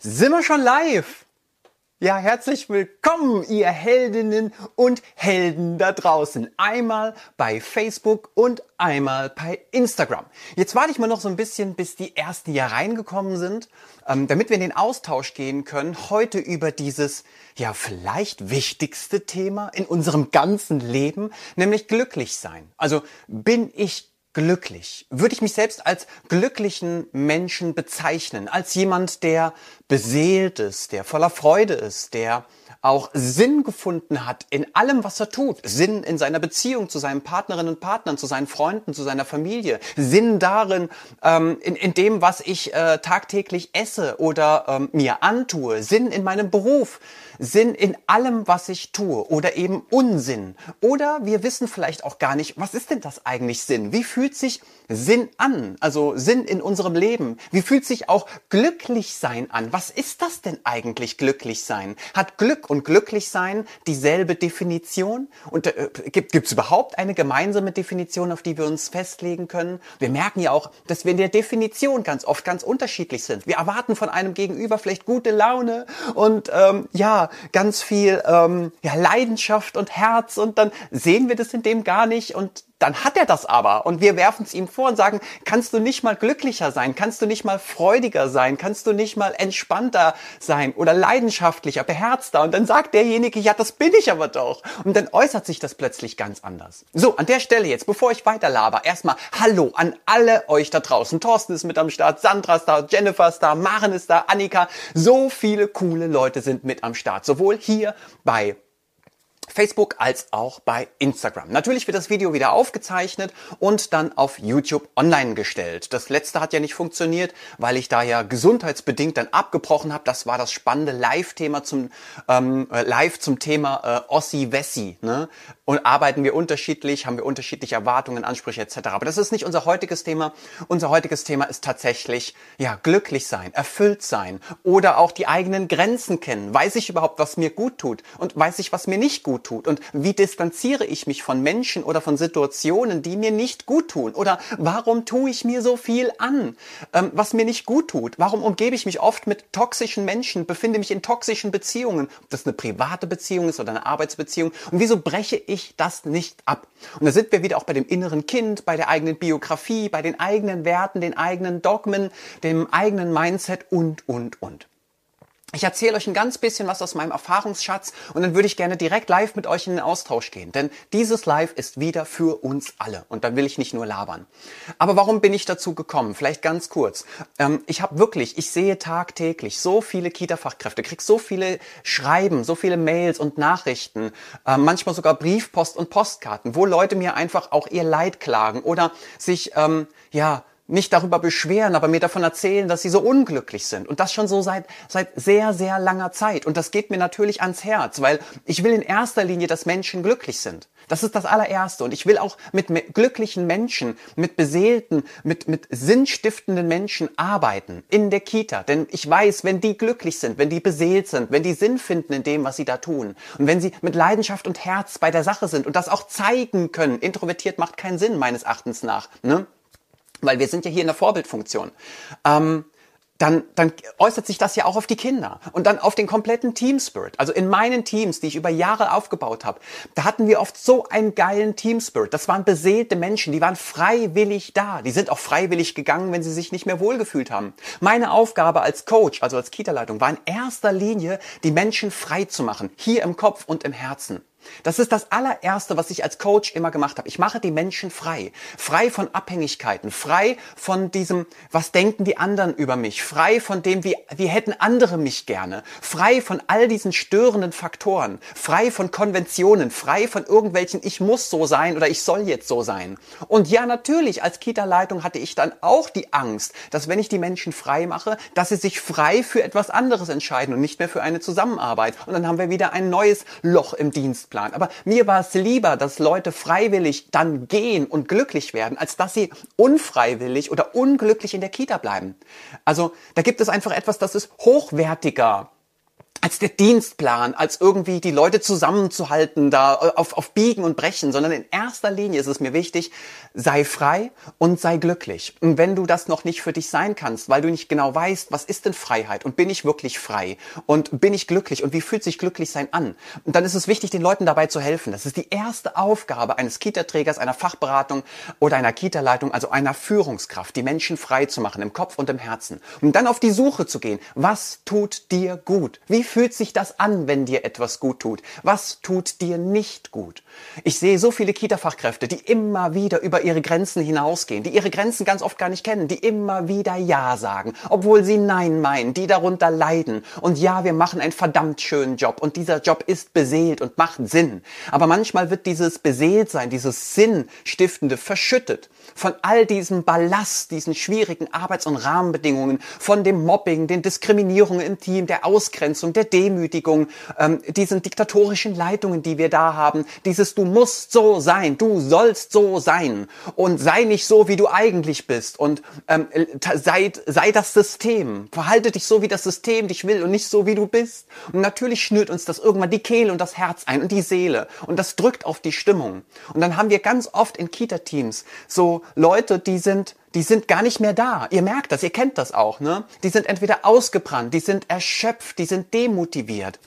Sind wir schon live? Ja, herzlich willkommen, ihr Heldinnen und Helden da draußen. Einmal bei Facebook und einmal bei Instagram. Jetzt warte ich mal noch so ein bisschen, bis die ersten hier reingekommen sind, ähm, damit wir in den Austausch gehen können. Heute über dieses, ja, vielleicht wichtigste Thema in unserem ganzen Leben, nämlich glücklich sein. Also bin ich glücklich? Würde ich mich selbst als glücklichen Menschen bezeichnen, als jemand, der beseelt ist, der voller Freude ist, der auch Sinn gefunden hat in allem, was er tut. Sinn in seiner Beziehung zu seinen Partnerinnen und Partnern, zu seinen Freunden, zu seiner Familie. Sinn darin, ähm, in, in dem, was ich äh, tagtäglich esse oder ähm, mir antue. Sinn in meinem Beruf. Sinn in allem, was ich tue oder eben Unsinn. Oder wir wissen vielleicht auch gar nicht, was ist denn das eigentlich Sinn? Wie fühlt sich Sinn an? Also Sinn in unserem Leben. Wie fühlt sich auch glücklich sein an? Was ist das denn eigentlich glücklich sein? Hat Glück und glücklich sein dieselbe Definition? Und äh, gibt es überhaupt eine gemeinsame Definition, auf die wir uns festlegen können? Wir merken ja auch, dass wir in der Definition ganz oft ganz unterschiedlich sind. Wir erwarten von einem Gegenüber vielleicht gute Laune und ähm, ja, ganz viel ähm, ja, Leidenschaft und Herz und dann sehen wir das in dem gar nicht und dann hat er das aber und wir werfen es ihm vor und sagen, kannst du nicht mal glücklicher sein, kannst du nicht mal freudiger sein, kannst du nicht mal entspannter sein oder leidenschaftlicher, beherzter und dann sagt derjenige, ja, das bin ich aber doch und dann äußert sich das plötzlich ganz anders. So, an der Stelle jetzt, bevor ich weiter laber, erstmal Hallo an alle euch da draußen. Thorsten ist mit am Start, Sandra ist da, Jennifer ist da, Maren ist da, Annika, so viele coole Leute sind mit am Start, sowohl hier bei Facebook als auch bei Instagram. Natürlich wird das Video wieder aufgezeichnet und dann auf YouTube online gestellt. Das letzte hat ja nicht funktioniert, weil ich da ja gesundheitsbedingt dann abgebrochen habe. Das war das spannende Live-Thema zum ähm, äh, Live zum Thema äh, Ossi Wessi. Ne? Und arbeiten wir unterschiedlich, haben wir unterschiedliche Erwartungen, Ansprüche etc. Aber das ist nicht unser heutiges Thema. Unser heutiges Thema ist tatsächlich ja glücklich sein, erfüllt sein oder auch die eigenen Grenzen kennen. Weiß ich überhaupt, was mir gut tut und weiß ich, was mir nicht gut gut tut? Und wie distanziere ich mich von Menschen oder von Situationen, die mir nicht gut tun? Oder warum tue ich mir so viel an, ähm, was mir nicht gut tut? Warum umgebe ich mich oft mit toxischen Menschen, befinde mich in toxischen Beziehungen? Ob das eine private Beziehung ist oder eine Arbeitsbeziehung? Und wieso breche ich das nicht ab? Und da sind wir wieder auch bei dem inneren Kind, bei der eigenen Biografie, bei den eigenen Werten, den eigenen Dogmen, dem eigenen Mindset und, und, und. Ich erzähle euch ein ganz bisschen was aus meinem Erfahrungsschatz und dann würde ich gerne direkt live mit euch in den Austausch gehen. Denn dieses Live ist wieder für uns alle und dann will ich nicht nur labern. Aber warum bin ich dazu gekommen? Vielleicht ganz kurz. Ähm, ich habe wirklich, ich sehe tagtäglich so viele Kita-Fachkräfte, krieg so viele Schreiben, so viele Mails und Nachrichten, äh, manchmal sogar Briefpost und Postkarten, wo Leute mir einfach auch ihr Leid klagen oder sich, ähm, ja, nicht darüber beschweren, aber mir davon erzählen, dass sie so unglücklich sind. Und das schon so seit, seit sehr, sehr langer Zeit. Und das geht mir natürlich ans Herz, weil ich will in erster Linie, dass Menschen glücklich sind. Das ist das allererste. Und ich will auch mit glücklichen Menschen, mit beseelten, mit, mit sinnstiftenden Menschen arbeiten in der Kita. Denn ich weiß, wenn die glücklich sind, wenn die beseelt sind, wenn die Sinn finden in dem, was sie da tun und wenn sie mit Leidenschaft und Herz bei der Sache sind und das auch zeigen können, introvertiert macht keinen Sinn meines Erachtens nach, ne? Weil wir sind ja hier in der Vorbildfunktion. Ähm, dann, dann äußert sich das ja auch auf die Kinder und dann auf den kompletten Team Spirit. Also in meinen Teams, die ich über Jahre aufgebaut habe, da hatten wir oft so einen geilen Team Spirit. Das waren beseelte Menschen, die waren freiwillig da. Die sind auch freiwillig gegangen, wenn sie sich nicht mehr wohlgefühlt haben. Meine Aufgabe als Coach, also als Kita-Leitung, war in erster Linie, die Menschen frei zu machen, hier im Kopf und im Herzen. Das ist das allererste, was ich als Coach immer gemacht habe. Ich mache die Menschen frei. Frei von Abhängigkeiten. Frei von diesem, was denken die anderen über mich. Frei von dem, wie, wie hätten andere mich gerne. Frei von all diesen störenden Faktoren. Frei von Konventionen. Frei von irgendwelchen, ich muss so sein oder ich soll jetzt so sein. Und ja, natürlich, als Kita-Leitung hatte ich dann auch die Angst, dass wenn ich die Menschen frei mache, dass sie sich frei für etwas anderes entscheiden und nicht mehr für eine Zusammenarbeit. Und dann haben wir wieder ein neues Loch im Dienstplan Plan. Aber mir war es lieber, dass Leute freiwillig dann gehen und glücklich werden, als dass sie unfreiwillig oder unglücklich in der Kita bleiben. Also da gibt es einfach etwas, das ist hochwertiger als der Dienstplan, als irgendwie die Leute zusammenzuhalten, da auf, auf Biegen und Brechen, sondern in erster Linie ist es mir wichtig, sei frei und sei glücklich. Und wenn du das noch nicht für dich sein kannst, weil du nicht genau weißt, was ist denn Freiheit und bin ich wirklich frei und bin ich glücklich und wie fühlt sich glücklich sein an, dann ist es wichtig, den Leuten dabei zu helfen. Das ist die erste Aufgabe eines Kita-Trägers, einer Fachberatung oder einer Kita-Leitung, also einer Führungskraft, die Menschen frei zu machen im Kopf und im Herzen. Und dann auf die Suche zu gehen. Was tut dir gut? Wie sich das an, wenn dir etwas gut tut? Was tut dir nicht gut? Ich sehe so viele Kita-Fachkräfte, die immer wieder über ihre Grenzen hinausgehen, die ihre Grenzen ganz oft gar nicht kennen, die immer wieder Ja sagen, obwohl sie Nein meinen, die darunter leiden. Und ja, wir machen einen verdammt schönen Job und dieser Job ist beseelt und macht Sinn. Aber manchmal wird dieses Beseeltsein, dieses Sinnstiftende verschüttet von all diesem Ballast, diesen schwierigen Arbeits- und Rahmenbedingungen, von dem Mobbing, den Diskriminierungen im Team, der Ausgrenzung, der Demütigung, ähm, diesen diktatorischen Leitungen, die wir da haben, dieses Du musst so sein, du sollst so sein und sei nicht so, wie du eigentlich bist und ähm, sei, sei das System, verhalte dich so, wie das System dich will und nicht so, wie du bist. Und natürlich schnürt uns das irgendwann die Kehle und das Herz ein und die Seele und das drückt auf die Stimmung. Und dann haben wir ganz oft in Kita-Teams so Leute, die sind die sind gar nicht mehr da. Ihr merkt das, ihr kennt das auch, ne? Die sind entweder ausgebrannt, die sind erschöpft, die sind demotiviert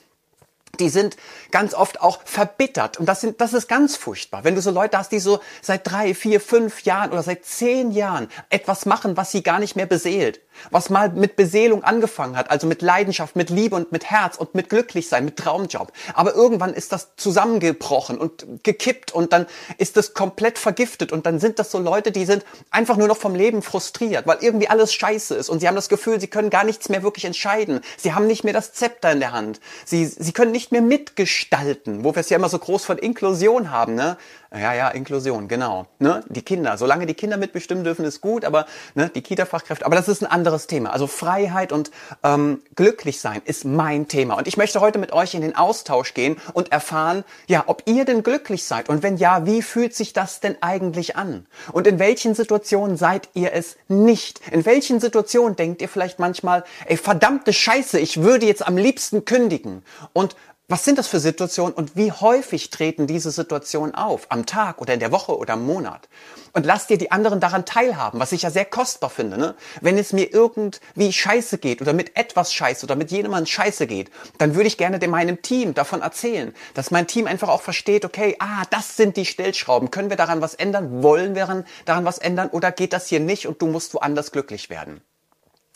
die sind ganz oft auch verbittert. Und das, sind, das ist ganz furchtbar. Wenn du so Leute hast, die so seit drei, vier, fünf Jahren oder seit zehn Jahren etwas machen, was sie gar nicht mehr beseelt. Was mal mit Beseelung angefangen hat, also mit Leidenschaft, mit Liebe und mit Herz und mit Glücklichsein, mit Traumjob. Aber irgendwann ist das zusammengebrochen und gekippt und dann ist das komplett vergiftet. Und dann sind das so Leute, die sind einfach nur noch vom Leben frustriert, weil irgendwie alles scheiße ist. Und sie haben das Gefühl, sie können gar nichts mehr wirklich entscheiden. Sie haben nicht mehr das Zepter in der Hand. Sie, sie können nicht mehr mitgestalten, wo wir es ja immer so groß von Inklusion haben, ne? Ja, ja, Inklusion, genau. Ne? Die Kinder, solange die Kinder mitbestimmen dürfen, ist gut, aber ne, die Kita-Fachkräfte, aber das ist ein anderes Thema. Also Freiheit und ähm, glücklich sein ist mein Thema. Und ich möchte heute mit euch in den Austausch gehen und erfahren, ja, ob ihr denn glücklich seid und wenn ja, wie fühlt sich das denn eigentlich an? Und in welchen Situationen seid ihr es nicht? In welchen Situationen denkt ihr vielleicht manchmal, ey, verdammte Scheiße, ich würde jetzt am liebsten kündigen? Und was sind das für Situationen und wie häufig treten diese Situationen auf? Am Tag oder in der Woche oder im Monat? Und lass dir die anderen daran teilhaben, was ich ja sehr kostbar finde. Ne? Wenn es mir irgendwie scheiße geht oder mit etwas scheiße oder mit jemandem scheiße geht, dann würde ich gerne dem meinem Team davon erzählen, dass mein Team einfach auch versteht, okay, ah, das sind die Stellschrauben. Können wir daran was ändern? Wollen wir daran was ändern? Oder geht das hier nicht und du musst woanders glücklich werden?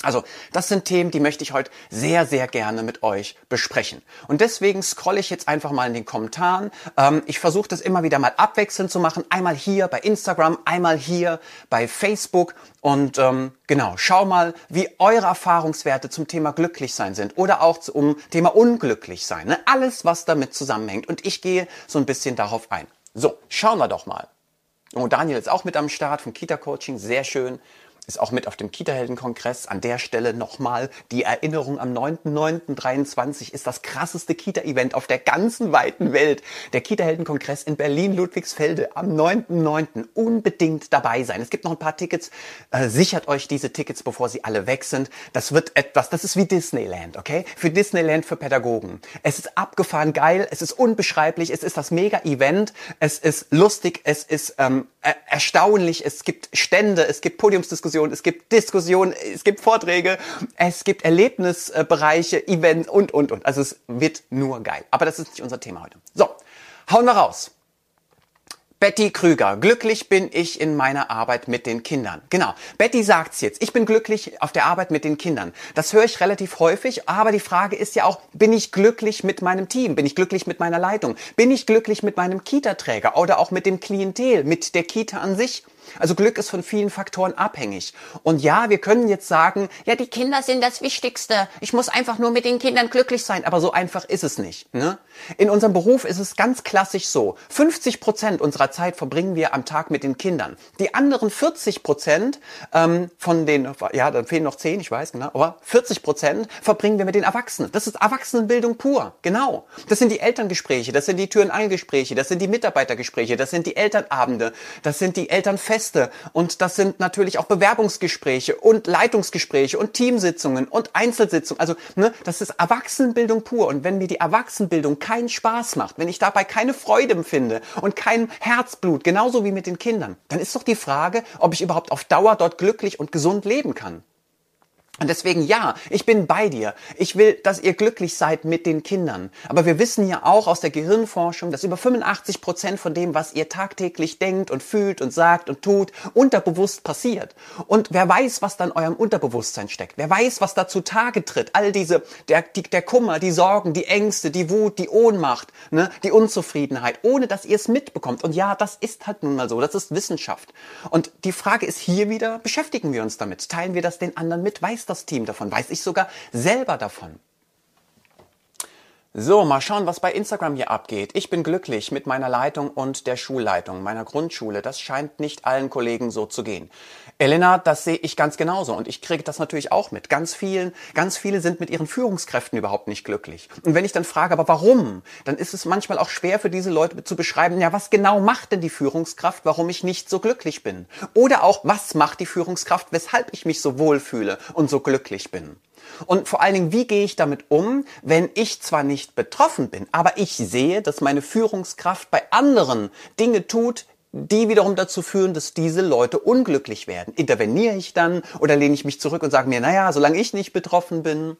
Also, das sind Themen, die möchte ich heute sehr, sehr gerne mit euch besprechen. Und deswegen scrolle ich jetzt einfach mal in den Kommentaren. Ähm, ich versuche das immer wieder mal abwechselnd zu machen. Einmal hier bei Instagram, einmal hier bei Facebook. Und ähm, genau, schau mal, wie eure Erfahrungswerte zum Thema Glücklichsein sind oder auch zum Thema Unglücklichsein. Ne? Alles, was damit zusammenhängt. Und ich gehe so ein bisschen darauf ein. So, schauen wir doch mal. Und Daniel ist auch mit am Start vom Kita Coaching. Sehr schön ist auch mit auf dem Kita-Helden-Kongress. An der Stelle nochmal die Erinnerung am 9.9.23 ist das krasseste Kita-Event auf der ganzen weiten Welt. Der Kita-Helden-Kongress in Berlin-Ludwigsfelde am 9.9. Unbedingt dabei sein. Es gibt noch ein paar Tickets. Äh, sichert euch diese Tickets, bevor sie alle weg sind. Das wird etwas, das ist wie Disneyland, okay? Für Disneyland für Pädagogen. Es ist abgefahren geil, es ist unbeschreiblich, es ist das Mega-Event, es ist lustig, es ist ähm, erstaunlich, es gibt Stände, es gibt Podiumsdiskussionen, Diskussion, es gibt Diskussionen, es gibt Vorträge, es gibt Erlebnisbereiche, Events und, und, und. Also es wird nur geil. Aber das ist nicht unser Thema heute. So, hauen wir raus. Betty Krüger. Glücklich bin ich in meiner Arbeit mit den Kindern. Genau. Betty sagt's jetzt. Ich bin glücklich auf der Arbeit mit den Kindern. Das höre ich relativ häufig, aber die Frage ist ja auch, bin ich glücklich mit meinem Team? Bin ich glücklich mit meiner Leitung? Bin ich glücklich mit meinem Kita-Träger oder auch mit dem Klientel, mit der Kita an sich? Also Glück ist von vielen Faktoren abhängig. Und ja, wir können jetzt sagen, ja, die Kinder sind das Wichtigste. Ich muss einfach nur mit den Kindern glücklich sein. Aber so einfach ist es nicht. Ne? In unserem Beruf ist es ganz klassisch so. 50 Prozent unserer Zeit verbringen wir am Tag mit den Kindern. Die anderen 40 Prozent ähm, von den, ja, dann fehlen noch 10, ich weiß genau, aber 40 Prozent verbringen wir mit den Erwachsenen. Das ist Erwachsenenbildung pur. Genau. Das sind die Elterngespräche, das sind die Türen-Angespräche, das sind die Mitarbeitergespräche, das sind die Elternabende, das sind die Elternfeste Feste und das sind natürlich auch Bewerbungsgespräche und Leitungsgespräche und Teamsitzungen und Einzelsitzungen. Also ne, das ist Erwachsenenbildung pur. Und wenn mir die Erwachsenenbildung keinen Spaß macht, wenn ich dabei keine Freude empfinde und kein Herzblut, genauso wie mit den Kindern, dann ist doch die Frage, ob ich überhaupt auf Dauer dort glücklich und gesund leben kann. Und deswegen ja, ich bin bei dir. Ich will, dass ihr glücklich seid mit den Kindern. Aber wir wissen ja auch aus der Gehirnforschung, dass über 85 Prozent von dem, was ihr tagtäglich denkt und fühlt und sagt und tut, unterbewusst passiert. Und wer weiß, was dann eurem Unterbewusstsein steckt? Wer weiß, was da zutage tritt? All diese, der, die, der Kummer, die Sorgen, die Ängste, die Wut, die Ohnmacht, ne, die Unzufriedenheit, ohne dass ihr es mitbekommt. Und ja, das ist halt nun mal so. Das ist Wissenschaft. Und die Frage ist hier wieder, beschäftigen wir uns damit? Teilen wir das den anderen mit? Weiß das Team davon? Weiß ich sogar selber davon? So, mal schauen, was bei Instagram hier abgeht. Ich bin glücklich mit meiner Leitung und der Schulleitung meiner Grundschule. Das scheint nicht allen Kollegen so zu gehen. Elena, das sehe ich ganz genauso und ich kriege das natürlich auch mit. Ganz vielen, ganz viele sind mit ihren Führungskräften überhaupt nicht glücklich. Und wenn ich dann frage, aber warum, dann ist es manchmal auch schwer für diese Leute zu beschreiben, ja, was genau macht denn die Führungskraft, warum ich nicht so glücklich bin? Oder auch, was macht die Führungskraft, weshalb ich mich so wohlfühle und so glücklich bin? Und vor allen Dingen, wie gehe ich damit um, wenn ich zwar nicht betroffen bin, aber ich sehe, dass meine Führungskraft bei anderen Dinge tut, die wiederum dazu führen, dass diese Leute unglücklich werden. Interveniere ich dann oder lehne ich mich zurück und sage mir, naja, solange ich nicht betroffen bin.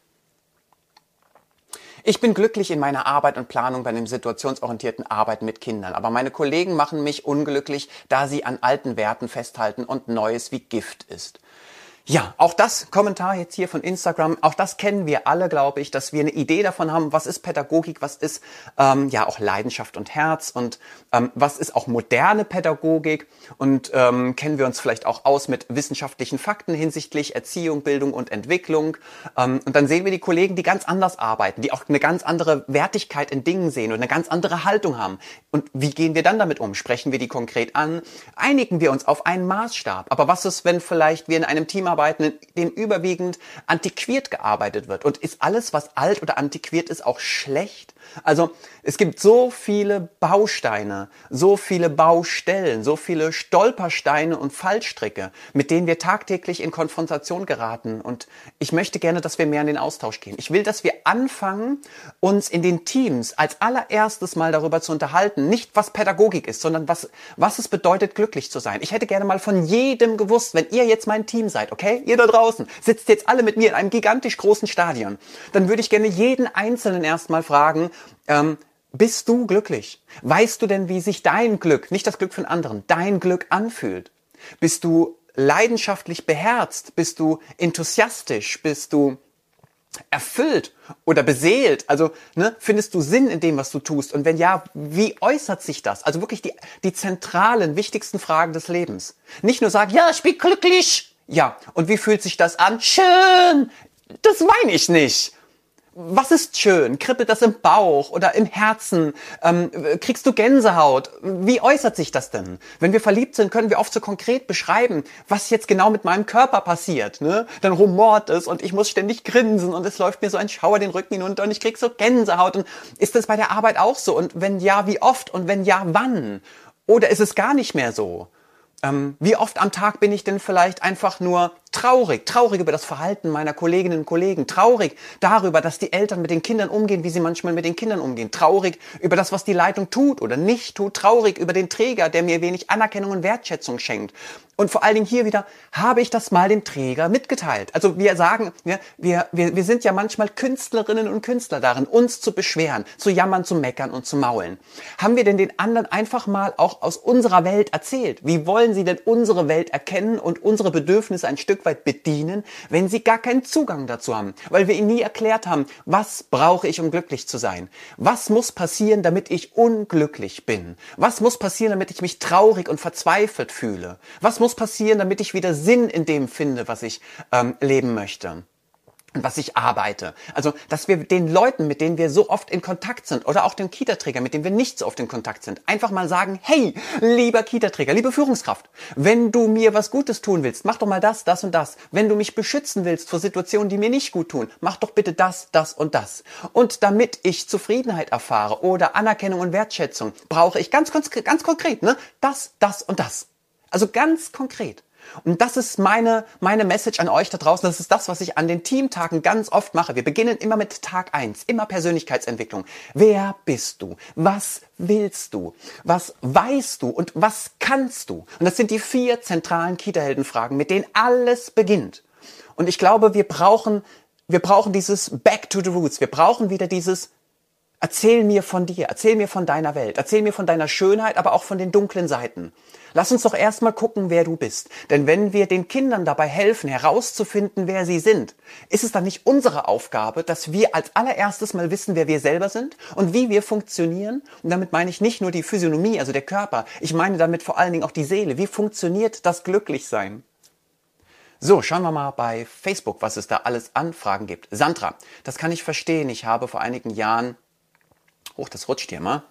Ich bin glücklich in meiner Arbeit und Planung bei einem situationsorientierten Arbeiten mit Kindern, aber meine Kollegen machen mich unglücklich, da sie an alten Werten festhalten und Neues wie Gift ist. Ja, auch das Kommentar jetzt hier von Instagram, auch das kennen wir alle, glaube ich, dass wir eine Idee davon haben, was ist Pädagogik, was ist ähm, ja auch Leidenschaft und Herz und ähm, was ist auch moderne Pädagogik und ähm, kennen wir uns vielleicht auch aus mit wissenschaftlichen Fakten hinsichtlich Erziehung, Bildung und Entwicklung. Ähm, und dann sehen wir die Kollegen, die ganz anders arbeiten, die auch eine ganz andere Wertigkeit in Dingen sehen und eine ganz andere Haltung haben. Und wie gehen wir dann damit um? Sprechen wir die konkret an? Einigen wir uns auf einen Maßstab? Aber was ist, wenn vielleicht wir in einem Team Zusammenarbeiten, in dem überwiegend antiquiert gearbeitet wird. Und ist alles, was alt oder antiquiert ist, auch schlecht? Also es gibt so viele Bausteine, so viele Baustellen, so viele Stolpersteine und Fallstricke, mit denen wir tagtäglich in Konfrontation geraten. Und ich möchte gerne, dass wir mehr in den Austausch gehen. Ich will, dass wir anfangen, uns in den Teams als allererstes mal darüber zu unterhalten, nicht was Pädagogik ist, sondern was, was es bedeutet, glücklich zu sein. Ich hätte gerne mal von jedem gewusst, wenn ihr jetzt mein Team seid, okay? Ihr da draußen sitzt jetzt alle mit mir in einem gigantisch großen Stadion. Dann würde ich gerne jeden Einzelnen erstmal fragen, ähm, bist du glücklich? Weißt du denn, wie sich dein Glück, nicht das Glück von anderen, dein Glück anfühlt? Bist du leidenschaftlich beherzt? Bist du enthusiastisch? Bist du erfüllt oder beseelt? Also ne, findest du Sinn in dem, was du tust? Und wenn ja, wie äußert sich das? Also wirklich die, die zentralen, wichtigsten Fragen des Lebens. Nicht nur sagen, ja, ich bin glücklich. Ja, und wie fühlt sich das an? Schön. Das meine ich nicht was ist schön? Kribbelt das im Bauch oder im Herzen? Ähm, kriegst du Gänsehaut? Wie äußert sich das denn? Wenn wir verliebt sind, können wir oft so konkret beschreiben, was jetzt genau mit meinem Körper passiert. Ne? Dann rumort es und ich muss ständig grinsen und es läuft mir so ein Schauer den Rücken hinunter und ich krieg so Gänsehaut. Und ist das bei der Arbeit auch so? Und wenn ja, wie oft? Und wenn ja, wann? Oder ist es gar nicht mehr so? Ähm, wie oft am Tag bin ich denn vielleicht einfach nur traurig, traurig über das Verhalten meiner Kolleginnen und Kollegen, traurig darüber, dass die Eltern mit den Kindern umgehen, wie sie manchmal mit den Kindern umgehen, traurig über das, was die Leitung tut oder nicht tut, traurig über den Träger, der mir wenig Anerkennung und Wertschätzung schenkt. Und vor allen Dingen hier wieder, habe ich das mal dem Träger mitgeteilt? Also wir sagen, wir, wir, wir sind ja manchmal Künstlerinnen und Künstler darin, uns zu beschweren, zu jammern, zu meckern und zu maulen. Haben wir denn den anderen einfach mal auch aus unserer Welt erzählt? Wie wollen sie denn unsere Welt erkennen und unsere Bedürfnisse ein Stück weit bedienen, wenn sie gar keinen Zugang dazu haben, weil wir ihnen nie erklärt haben, was brauche ich, um glücklich zu sein? Was muss passieren, damit ich unglücklich bin? Was muss passieren, damit ich mich traurig und verzweifelt fühle? Was muss passieren, damit ich wieder Sinn in dem finde, was ich ähm, leben möchte? Was ich arbeite. Also, dass wir den Leuten, mit denen wir so oft in Kontakt sind, oder auch den Kita-Träger, mit dem wir nicht so oft in Kontakt sind, einfach mal sagen, hey, lieber Kita-Träger, liebe Führungskraft, wenn du mir was Gutes tun willst, mach doch mal das, das und das. Wenn du mich beschützen willst vor Situationen, die mir nicht gut tun, mach doch bitte das, das und das. Und damit ich Zufriedenheit erfahre oder Anerkennung und Wertschätzung, brauche ich ganz, ganz, ganz konkret, ne, das, das und das. Also ganz konkret. Und das ist meine, meine Message an euch da draußen. Das ist das, was ich an den Teamtagen ganz oft mache. Wir beginnen immer mit Tag eins, immer Persönlichkeitsentwicklung. Wer bist du? Was willst du? Was weißt du? Und was kannst du? Und das sind die vier zentralen Kita-Heldenfragen, mit denen alles beginnt. Und ich glaube, wir brauchen, wir brauchen dieses Back to the Roots. Wir brauchen wieder dieses Erzähl mir von dir, erzähl mir von deiner Welt, erzähl mir von deiner Schönheit, aber auch von den dunklen Seiten. Lass uns doch erstmal gucken, wer du bist. Denn wenn wir den Kindern dabei helfen, herauszufinden, wer sie sind, ist es dann nicht unsere Aufgabe, dass wir als allererstes mal wissen, wer wir selber sind und wie wir funktionieren? Und damit meine ich nicht nur die Physiognomie, also der Körper. Ich meine damit vor allen Dingen auch die Seele. Wie funktioniert das Glücklichsein? So, schauen wir mal bei Facebook, was es da alles Anfragen gibt. Sandra, das kann ich verstehen. Ich habe vor einigen Jahren, hoch, das rutscht hier mal,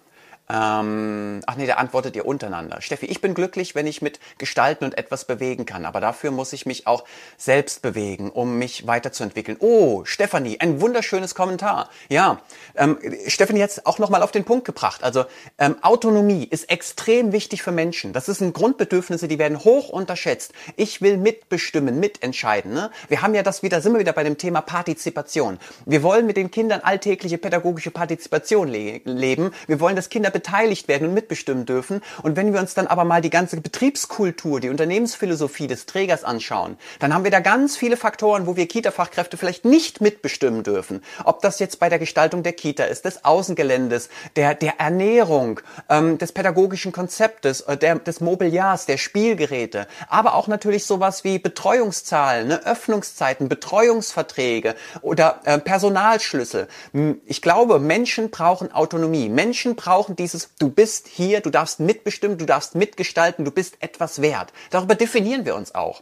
ähm, ach nee, da antwortet ihr untereinander. Steffi, ich bin glücklich, wenn ich mit gestalten und etwas bewegen kann, aber dafür muss ich mich auch selbst bewegen, um mich weiterzuentwickeln. Oh, Stefanie, ein wunderschönes Kommentar. Ja, ähm, Stefanie hat es auch nochmal auf den Punkt gebracht. Also ähm, Autonomie ist extrem wichtig für Menschen. Das sind Grundbedürfnisse, die werden hoch unterschätzt. Ich will mitbestimmen, mitentscheiden. Ne? Wir haben ja das wieder, sind wir wieder bei dem Thema Partizipation. Wir wollen mit den Kindern alltägliche pädagogische Partizipation le leben. Wir wollen, dass Kinder beteiligt werden und mitbestimmen dürfen. Und wenn wir uns dann aber mal die ganze Betriebskultur, die Unternehmensphilosophie des Trägers anschauen, dann haben wir da ganz viele Faktoren, wo wir Kita-Fachkräfte vielleicht nicht mitbestimmen dürfen. Ob das jetzt bei der Gestaltung der Kita ist, des Außengeländes, der, der Ernährung, ähm, des pädagogischen Konzeptes, äh, der, des Mobiliars, der Spielgeräte, aber auch natürlich sowas wie Betreuungszahlen, ne, Öffnungszeiten, Betreuungsverträge oder äh, Personalschlüssel. Ich glaube, Menschen brauchen Autonomie. Menschen brauchen die dieses, du bist hier, du darfst mitbestimmen, du darfst mitgestalten, du bist etwas wert. Darüber definieren wir uns auch.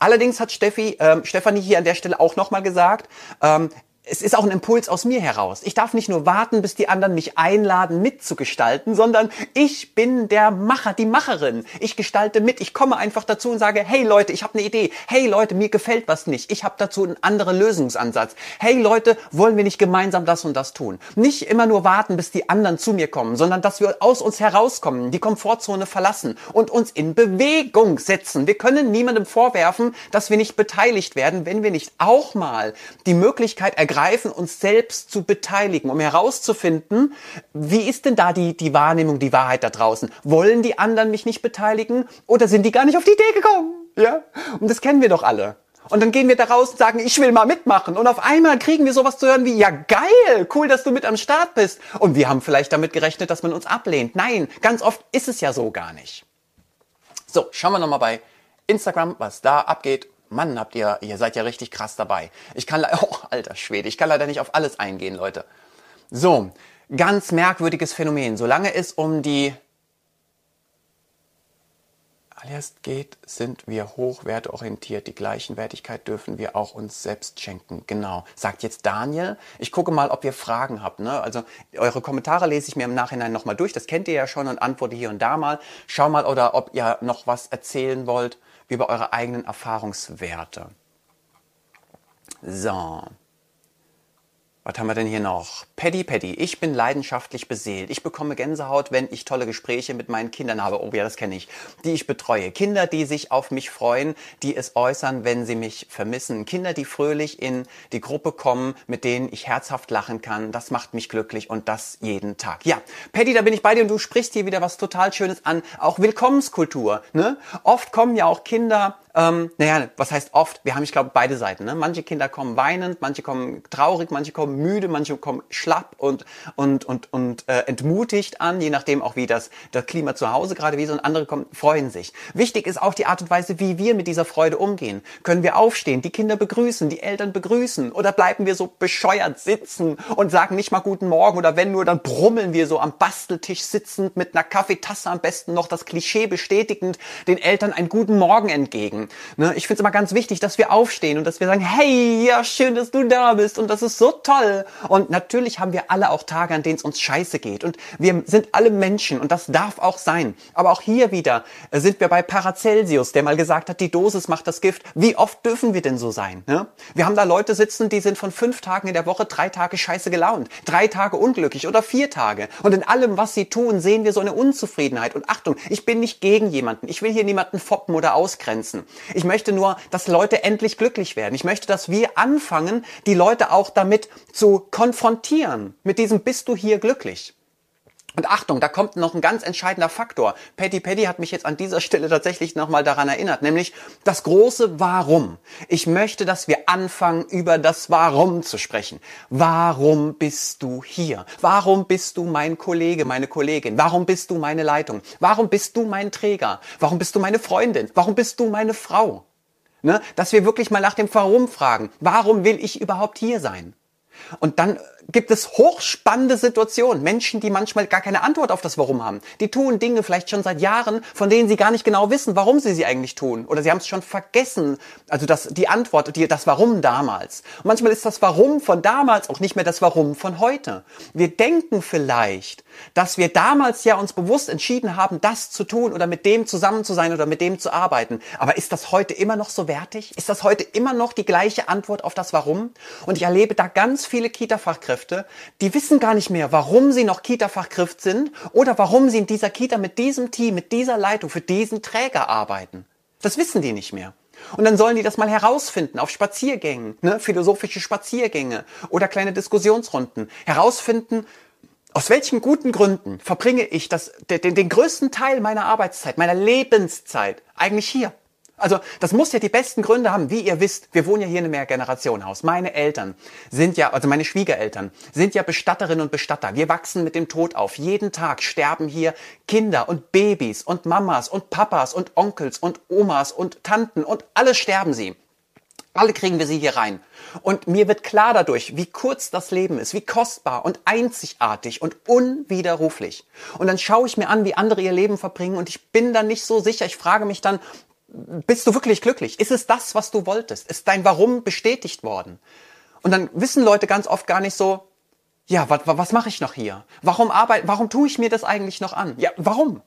Allerdings hat Steffi, ähm, Stefanie hier an der Stelle auch nochmal gesagt, ähm, es ist auch ein Impuls aus mir heraus. Ich darf nicht nur warten, bis die anderen mich einladen, mitzugestalten, sondern ich bin der Macher, die Macherin. Ich gestalte mit. Ich komme einfach dazu und sage, hey Leute, ich habe eine Idee. Hey Leute, mir gefällt was nicht. Ich habe dazu einen anderen Lösungsansatz. Hey Leute, wollen wir nicht gemeinsam das und das tun? Nicht immer nur warten, bis die anderen zu mir kommen, sondern dass wir aus uns herauskommen, die Komfortzone verlassen und uns in Bewegung setzen. Wir können niemandem vorwerfen, dass wir nicht beteiligt werden, wenn wir nicht auch mal die Möglichkeit ergreifen, ergreifen, uns selbst zu beteiligen, um herauszufinden, wie ist denn da die, die Wahrnehmung, die Wahrheit da draußen? Wollen die anderen mich nicht beteiligen oder sind die gar nicht auf die Idee gekommen? Ja? Und das kennen wir doch alle. Und dann gehen wir da raus und sagen, ich will mal mitmachen. Und auf einmal kriegen wir sowas zu hören wie, ja geil, cool, dass du mit am Start bist. Und wir haben vielleicht damit gerechnet, dass man uns ablehnt. Nein, ganz oft ist es ja so gar nicht. So, schauen wir nochmal bei Instagram, was da abgeht. Mann, habt ihr, ihr seid ja richtig krass dabei. Ich kann, oh, alter Schwede, ich kann leider nicht auf alles eingehen, Leute. So, ganz merkwürdiges Phänomen. Solange es um die Alias geht, sind wir hochwertorientiert. Die gleichen Wertigkeit dürfen wir auch uns selbst schenken. Genau. Sagt jetzt Daniel. Ich gucke mal, ob ihr Fragen habt. Ne? Also eure Kommentare lese ich mir im Nachhinein nochmal durch. Das kennt ihr ja schon und antworte hier und da mal. Schau mal oder ob ihr noch was erzählen wollt über eure eigenen Erfahrungswerte. So. Was haben wir denn hier noch? Paddy, Paddy, ich bin leidenschaftlich beseelt. Ich bekomme Gänsehaut, wenn ich tolle Gespräche mit meinen Kindern habe. Oh ja, das kenne ich. Die ich betreue. Kinder, die sich auf mich freuen, die es äußern, wenn sie mich vermissen. Kinder, die fröhlich in die Gruppe kommen, mit denen ich herzhaft lachen kann. Das macht mich glücklich und das jeden Tag. Ja, Paddy, da bin ich bei dir und du sprichst hier wieder was total Schönes an. Auch Willkommenskultur. Ne? Oft kommen ja auch Kinder ähm, naja, was heißt oft? Wir haben, ich glaube, beide Seiten. Ne? Manche Kinder kommen weinend, manche kommen traurig, manche kommen müde, manche kommen schlapp und, und, und, und äh, entmutigt an, je nachdem auch wie das, das Klima zu Hause gerade wie so und andere kommen, freuen sich. Wichtig ist auch die Art und Weise, wie wir mit dieser Freude umgehen. Können wir aufstehen, die Kinder begrüßen, die Eltern begrüßen oder bleiben wir so bescheuert sitzen und sagen nicht mal guten Morgen oder wenn nur, dann brummeln wir so am Basteltisch sitzend mit einer Kaffeetasse am besten noch das Klischee bestätigend den Eltern einen guten Morgen entgegen aufsteigen. Ne? Ich finde es immer ganz wichtig, dass wir aufstehen und dass wir sagen, hey, ja, schön, dass du da bist und das ist so toll. Und natürlich haben wir alle auch Tage, an denen es uns scheiße geht. Und wir sind alle Menschen und das darf auch sein. Aber auch hier wieder sind wir bei Paracelsius, der mal gesagt hat, die Dosis macht das Gift. Wie oft dürfen wir denn so sein? Ne? Wir haben da Leute sitzen, die sind von fünf Tagen in der Woche drei Tage scheiße gelaunt, drei Tage unglücklich oder vier Tage. Und in allem, was sie tun, sehen wir so eine Unzufriedenheit. Und Achtung, ich bin nicht gegen jemanden. Ich will hier niemanden foppen oder ausgrenzen. Ich möchte nur, dass Leute endlich glücklich werden. Ich möchte, dass wir anfangen, die Leute auch damit zu konfrontieren. Mit diesem bist du hier glücklich? Und Achtung, da kommt noch ein ganz entscheidender Faktor. Patty Patty hat mich jetzt an dieser Stelle tatsächlich nochmal daran erinnert, nämlich das große Warum. Ich möchte, dass wir anfangen, über das Warum zu sprechen. Warum bist du hier? Warum bist du mein Kollege, meine Kollegin? Warum bist du meine Leitung? Warum bist du mein Träger? Warum bist du meine Freundin? Warum bist du meine Frau? Ne? Dass wir wirklich mal nach dem Warum fragen. Warum will ich überhaupt hier sein? Und dann gibt es hochspannende Situationen. Menschen, die manchmal gar keine Antwort auf das Warum haben. Die tun Dinge vielleicht schon seit Jahren, von denen sie gar nicht genau wissen, warum sie sie eigentlich tun. Oder sie haben es schon vergessen. Also das, die Antwort, die, das Warum damals. Und manchmal ist das Warum von damals auch nicht mehr das Warum von heute. Wir denken vielleicht, dass wir damals ja uns bewusst entschieden haben, das zu tun oder mit dem zusammen zu sein oder mit dem zu arbeiten. Aber ist das heute immer noch so wertig? Ist das heute immer noch die gleiche Antwort auf das Warum? Und ich erlebe da ganz viele Kita-Fachkräfte, Fachkräfte, die wissen gar nicht mehr, warum sie noch Kita-Fachkraft sind oder warum sie in dieser Kita mit diesem Team, mit dieser Leitung, für diesen Träger arbeiten. Das wissen die nicht mehr. Und dann sollen die das mal herausfinden auf Spaziergängen, ne, philosophische Spaziergänge oder kleine Diskussionsrunden. Herausfinden, aus welchen guten Gründen verbringe ich das, den, den größten Teil meiner Arbeitszeit, meiner Lebenszeit eigentlich hier? Also das muss ja die besten Gründe haben. Wie ihr wisst, wir wohnen ja hier in einem Mehrgenerationenhaus. Meine Eltern sind ja, also meine Schwiegereltern sind ja Bestatterinnen und Bestatter. Wir wachsen mit dem Tod auf. Jeden Tag sterben hier Kinder und Babys und Mamas und Papas und Onkels und Omas und Tanten und alle sterben sie. Alle kriegen wir sie hier rein. Und mir wird klar dadurch, wie kurz das Leben ist, wie kostbar und einzigartig und unwiderruflich. Und dann schaue ich mir an, wie andere ihr Leben verbringen und ich bin dann nicht so sicher. Ich frage mich dann, bist du wirklich glücklich? Ist es das, was du wolltest? Ist dein Warum bestätigt worden? Und dann wissen Leute ganz oft gar nicht so, ja, was, was mache ich noch hier? Warum arbeite, warum tue ich mir das eigentlich noch an? Ja, warum?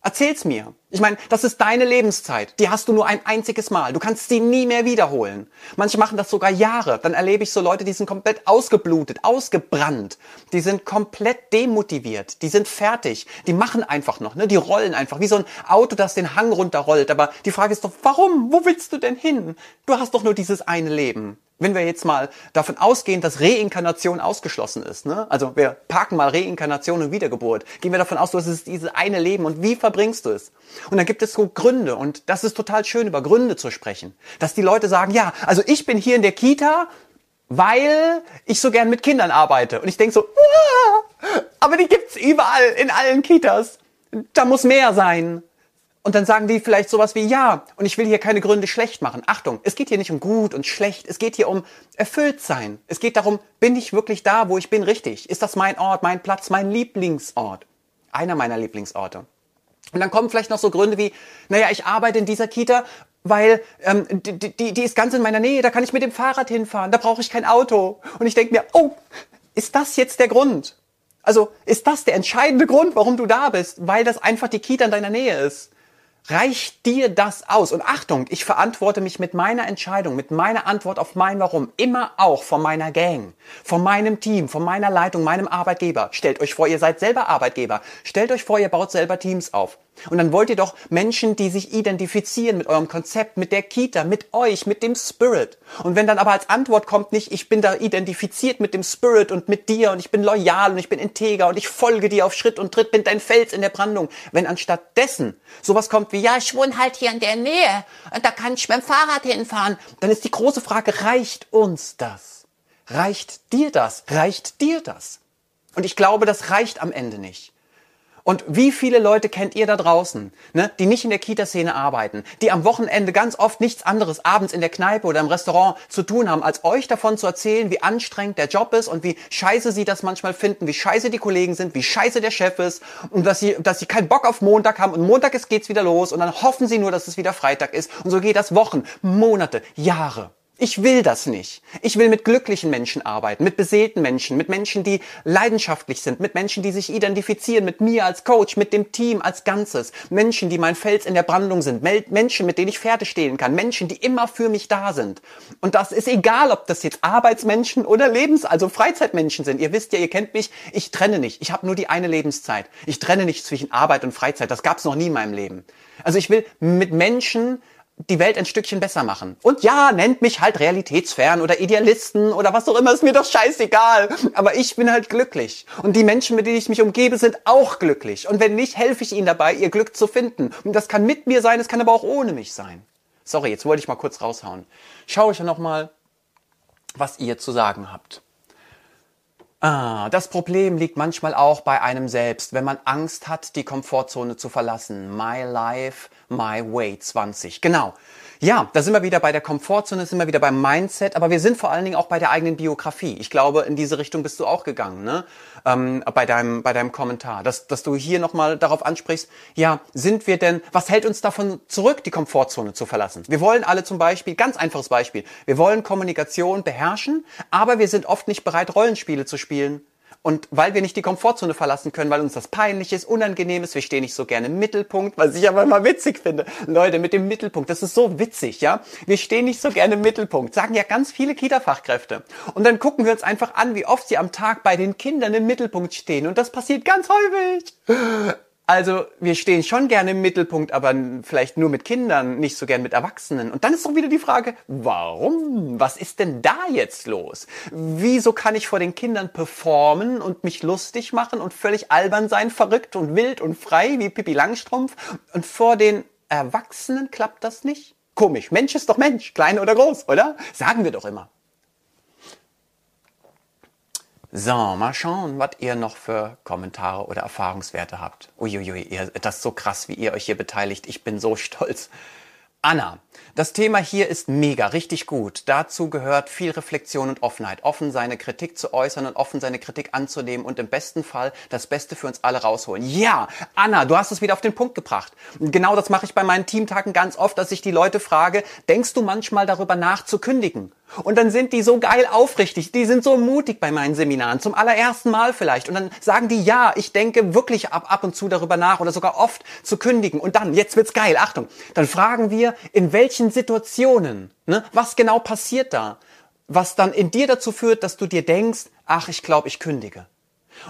Erzähl's mir. Ich meine, das ist deine Lebenszeit. Die hast du nur ein einziges Mal. Du kannst sie nie mehr wiederholen. Manche machen das sogar Jahre. Dann erlebe ich so Leute, die sind komplett ausgeblutet, ausgebrannt. Die sind komplett demotiviert. Die sind fertig. Die machen einfach noch, ne? Die rollen einfach. Wie so ein Auto, das den Hang runterrollt. Aber die Frage ist doch, warum? Wo willst du denn hin? Du hast doch nur dieses eine Leben. Wenn wir jetzt mal davon ausgehen, dass Reinkarnation ausgeschlossen ist, ne? also wir parken mal Reinkarnation und Wiedergeburt, gehen wir davon aus, du hast dieses eine Leben und wie verbringst du es? Und dann gibt es so Gründe und das ist total schön, über Gründe zu sprechen. Dass die Leute sagen, ja, also ich bin hier in der Kita, weil ich so gern mit Kindern arbeite. Und ich denke so, Uah! aber die gibt's überall, in allen Kitas. Da muss mehr sein. Und dann sagen die vielleicht sowas wie, ja, und ich will hier keine Gründe schlecht machen. Achtung, es geht hier nicht um gut und schlecht, es geht hier um erfüllt sein. Es geht darum, bin ich wirklich da, wo ich bin, richtig? Ist das mein Ort, mein Platz, mein Lieblingsort? Einer meiner Lieblingsorte. Und dann kommen vielleicht noch so Gründe wie, naja, ich arbeite in dieser Kita, weil ähm, die, die, die ist ganz in meiner Nähe, da kann ich mit dem Fahrrad hinfahren, da brauche ich kein Auto. Und ich denke mir, oh, ist das jetzt der Grund? Also ist das der entscheidende Grund, warum du da bist? Weil das einfach die Kita in deiner Nähe ist. Reicht dir das aus? Und Achtung, ich verantworte mich mit meiner Entscheidung, mit meiner Antwort auf mein Warum immer auch von meiner Gang, von meinem Team, von meiner Leitung, meinem Arbeitgeber. Stellt euch vor, ihr seid selber Arbeitgeber. Stellt euch vor, ihr baut selber Teams auf. Und dann wollt ihr doch Menschen, die sich identifizieren mit eurem Konzept, mit der Kita, mit euch, mit dem Spirit. Und wenn dann aber als Antwort kommt nicht, ich bin da identifiziert mit dem Spirit und mit dir und ich bin loyal und ich bin integer und ich folge dir auf Schritt und Tritt, bin dein Fels in der Brandung. Wenn anstatt dessen sowas kommt wie, ja, ich wohne halt hier in der Nähe und da kann ich mit dem Fahrrad hinfahren, dann ist die große Frage, reicht uns das? Reicht dir das? Reicht dir das? Und ich glaube, das reicht am Ende nicht. Und wie viele Leute kennt ihr da draußen, ne, die nicht in der Kita-Szene arbeiten, die am Wochenende ganz oft nichts anderes abends in der Kneipe oder im Restaurant zu tun haben, als euch davon zu erzählen, wie anstrengend der Job ist und wie scheiße sie das manchmal finden, wie scheiße die Kollegen sind, wie scheiße der Chef ist und dass sie, dass sie keinen Bock auf Montag haben und Montag ist, geht's wieder los und dann hoffen sie nur, dass es wieder Freitag ist und so geht das Wochen, Monate, Jahre. Ich will das nicht. Ich will mit glücklichen Menschen arbeiten, mit beseelten Menschen, mit Menschen, die leidenschaftlich sind, mit Menschen, die sich identifizieren, mit mir als Coach, mit dem Team als Ganzes, Menschen, die mein Fels in der Brandung sind, Menschen, mit denen ich Pferde stehlen kann, Menschen, die immer für mich da sind. Und das ist egal, ob das jetzt Arbeitsmenschen oder Lebens-, also Freizeitmenschen sind. Ihr wisst ja, ihr kennt mich, ich trenne nicht. Ich habe nur die eine Lebenszeit. Ich trenne nicht zwischen Arbeit und Freizeit. Das gab es noch nie in meinem Leben. Also ich will mit Menschen die Welt ein Stückchen besser machen. Und ja, nennt mich halt realitätsfern oder Idealisten oder was auch immer, ist mir doch scheißegal. Aber ich bin halt glücklich. Und die Menschen, mit denen ich mich umgebe, sind auch glücklich. Und wenn nicht, helfe ich ihnen dabei, ihr Glück zu finden. Und das kann mit mir sein, es kann aber auch ohne mich sein. Sorry, jetzt wollte ich mal kurz raushauen. Schau ich ja nochmal, was ihr zu sagen habt. Ah, das Problem liegt manchmal auch bei einem selbst, wenn man Angst hat, die Komfortzone zu verlassen. My Life, My Way 20. Genau. Ja, da sind wir wieder bei der Komfortzone, sind wir wieder beim Mindset, aber wir sind vor allen Dingen auch bei der eigenen Biografie. Ich glaube, in diese Richtung bist du auch gegangen, ne? Ähm, bei deinem bei deinem Kommentar, dass dass du hier nochmal darauf ansprichst. Ja, sind wir denn? Was hält uns davon zurück, die Komfortzone zu verlassen? Wir wollen alle zum Beispiel, ganz einfaches Beispiel, wir wollen Kommunikation beherrschen, aber wir sind oft nicht bereit, Rollenspiele zu spielen und weil wir nicht die Komfortzone verlassen können, weil uns das peinlich ist, unangenehm ist, wir stehen nicht so gerne im Mittelpunkt, was ich aber immer witzig finde. Leute, mit dem Mittelpunkt, das ist so witzig, ja? Wir stehen nicht so gerne im Mittelpunkt, sagen ja ganz viele Kita-Fachkräfte. Und dann gucken wir uns einfach an, wie oft sie am Tag bei den Kindern im Mittelpunkt stehen. Und das passiert ganz häufig. Also wir stehen schon gerne im Mittelpunkt, aber vielleicht nur mit Kindern, nicht so gern mit Erwachsenen. Und dann ist doch wieder die Frage, warum? Was ist denn da jetzt los? Wieso kann ich vor den Kindern performen und mich lustig machen und völlig albern sein, verrückt und wild und frei wie Pippi Langstrumpf? Und vor den Erwachsenen klappt das nicht? Komisch. Mensch ist doch Mensch, klein oder groß, oder? Sagen wir doch immer. So, mal schauen, was ihr noch für Kommentare oder Erfahrungswerte habt. Uiuiui, ihr, das ist so krass, wie ihr euch hier beteiligt. Ich bin so stolz. Anna, das Thema hier ist mega, richtig gut. Dazu gehört viel Reflexion und Offenheit. Offen seine Kritik zu äußern und offen seine Kritik anzunehmen und im besten Fall das Beste für uns alle rausholen. Ja, Anna, du hast es wieder auf den Punkt gebracht. Genau das mache ich bei meinen Teamtagen ganz oft, dass ich die Leute frage, denkst du manchmal darüber nach zu kündigen? Und dann sind die so geil aufrichtig, die sind so mutig bei meinen Seminaren, zum allerersten Mal vielleicht. Und dann sagen die, ja, ich denke wirklich ab, ab und zu darüber nach oder sogar oft zu kündigen. Und dann, jetzt wird's geil, Achtung, dann fragen wir, in welchen Situationen, ne, was genau passiert da, was dann in dir dazu führt, dass du dir denkst, ach, ich glaube, ich kündige.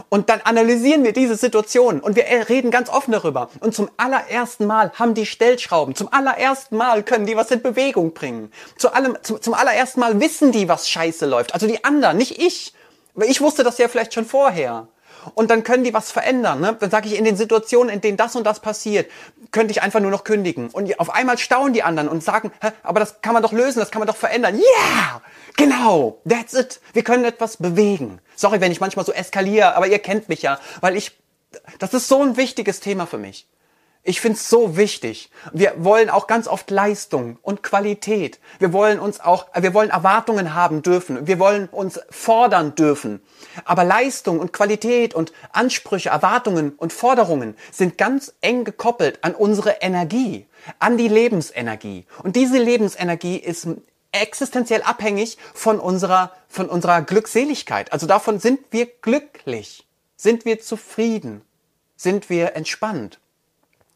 Und dann analysieren wir diese Situation und wir reden ganz offen darüber. Und zum allerersten Mal haben die Stellschrauben. Zum allerersten Mal können die was in Bewegung bringen. Zu allem, zum, zum allerersten Mal wissen die, was scheiße läuft. Also die anderen, nicht ich. Ich wusste das ja vielleicht schon vorher. Und dann können die was verändern. Ne? Dann sage ich, in den Situationen, in denen das und das passiert, könnte ich einfach nur noch kündigen. Und auf einmal staunen die anderen und sagen, Hä, aber das kann man doch lösen, das kann man doch verändern. Yeah! Genau, that's it. Wir können etwas bewegen. Sorry, wenn ich manchmal so eskaliere, aber ihr kennt mich ja, weil ich, das ist so ein wichtiges Thema für mich. Ich finde es so wichtig. Wir wollen auch ganz oft Leistung und Qualität. Wir wollen uns auch, wir wollen Erwartungen haben dürfen. Wir wollen uns fordern dürfen. Aber Leistung und Qualität und Ansprüche, Erwartungen und Forderungen sind ganz eng gekoppelt an unsere Energie, an die Lebensenergie. Und diese Lebensenergie ist existenziell abhängig von unserer, von unserer Glückseligkeit. Also davon sind wir glücklich, sind wir zufrieden, sind wir entspannt.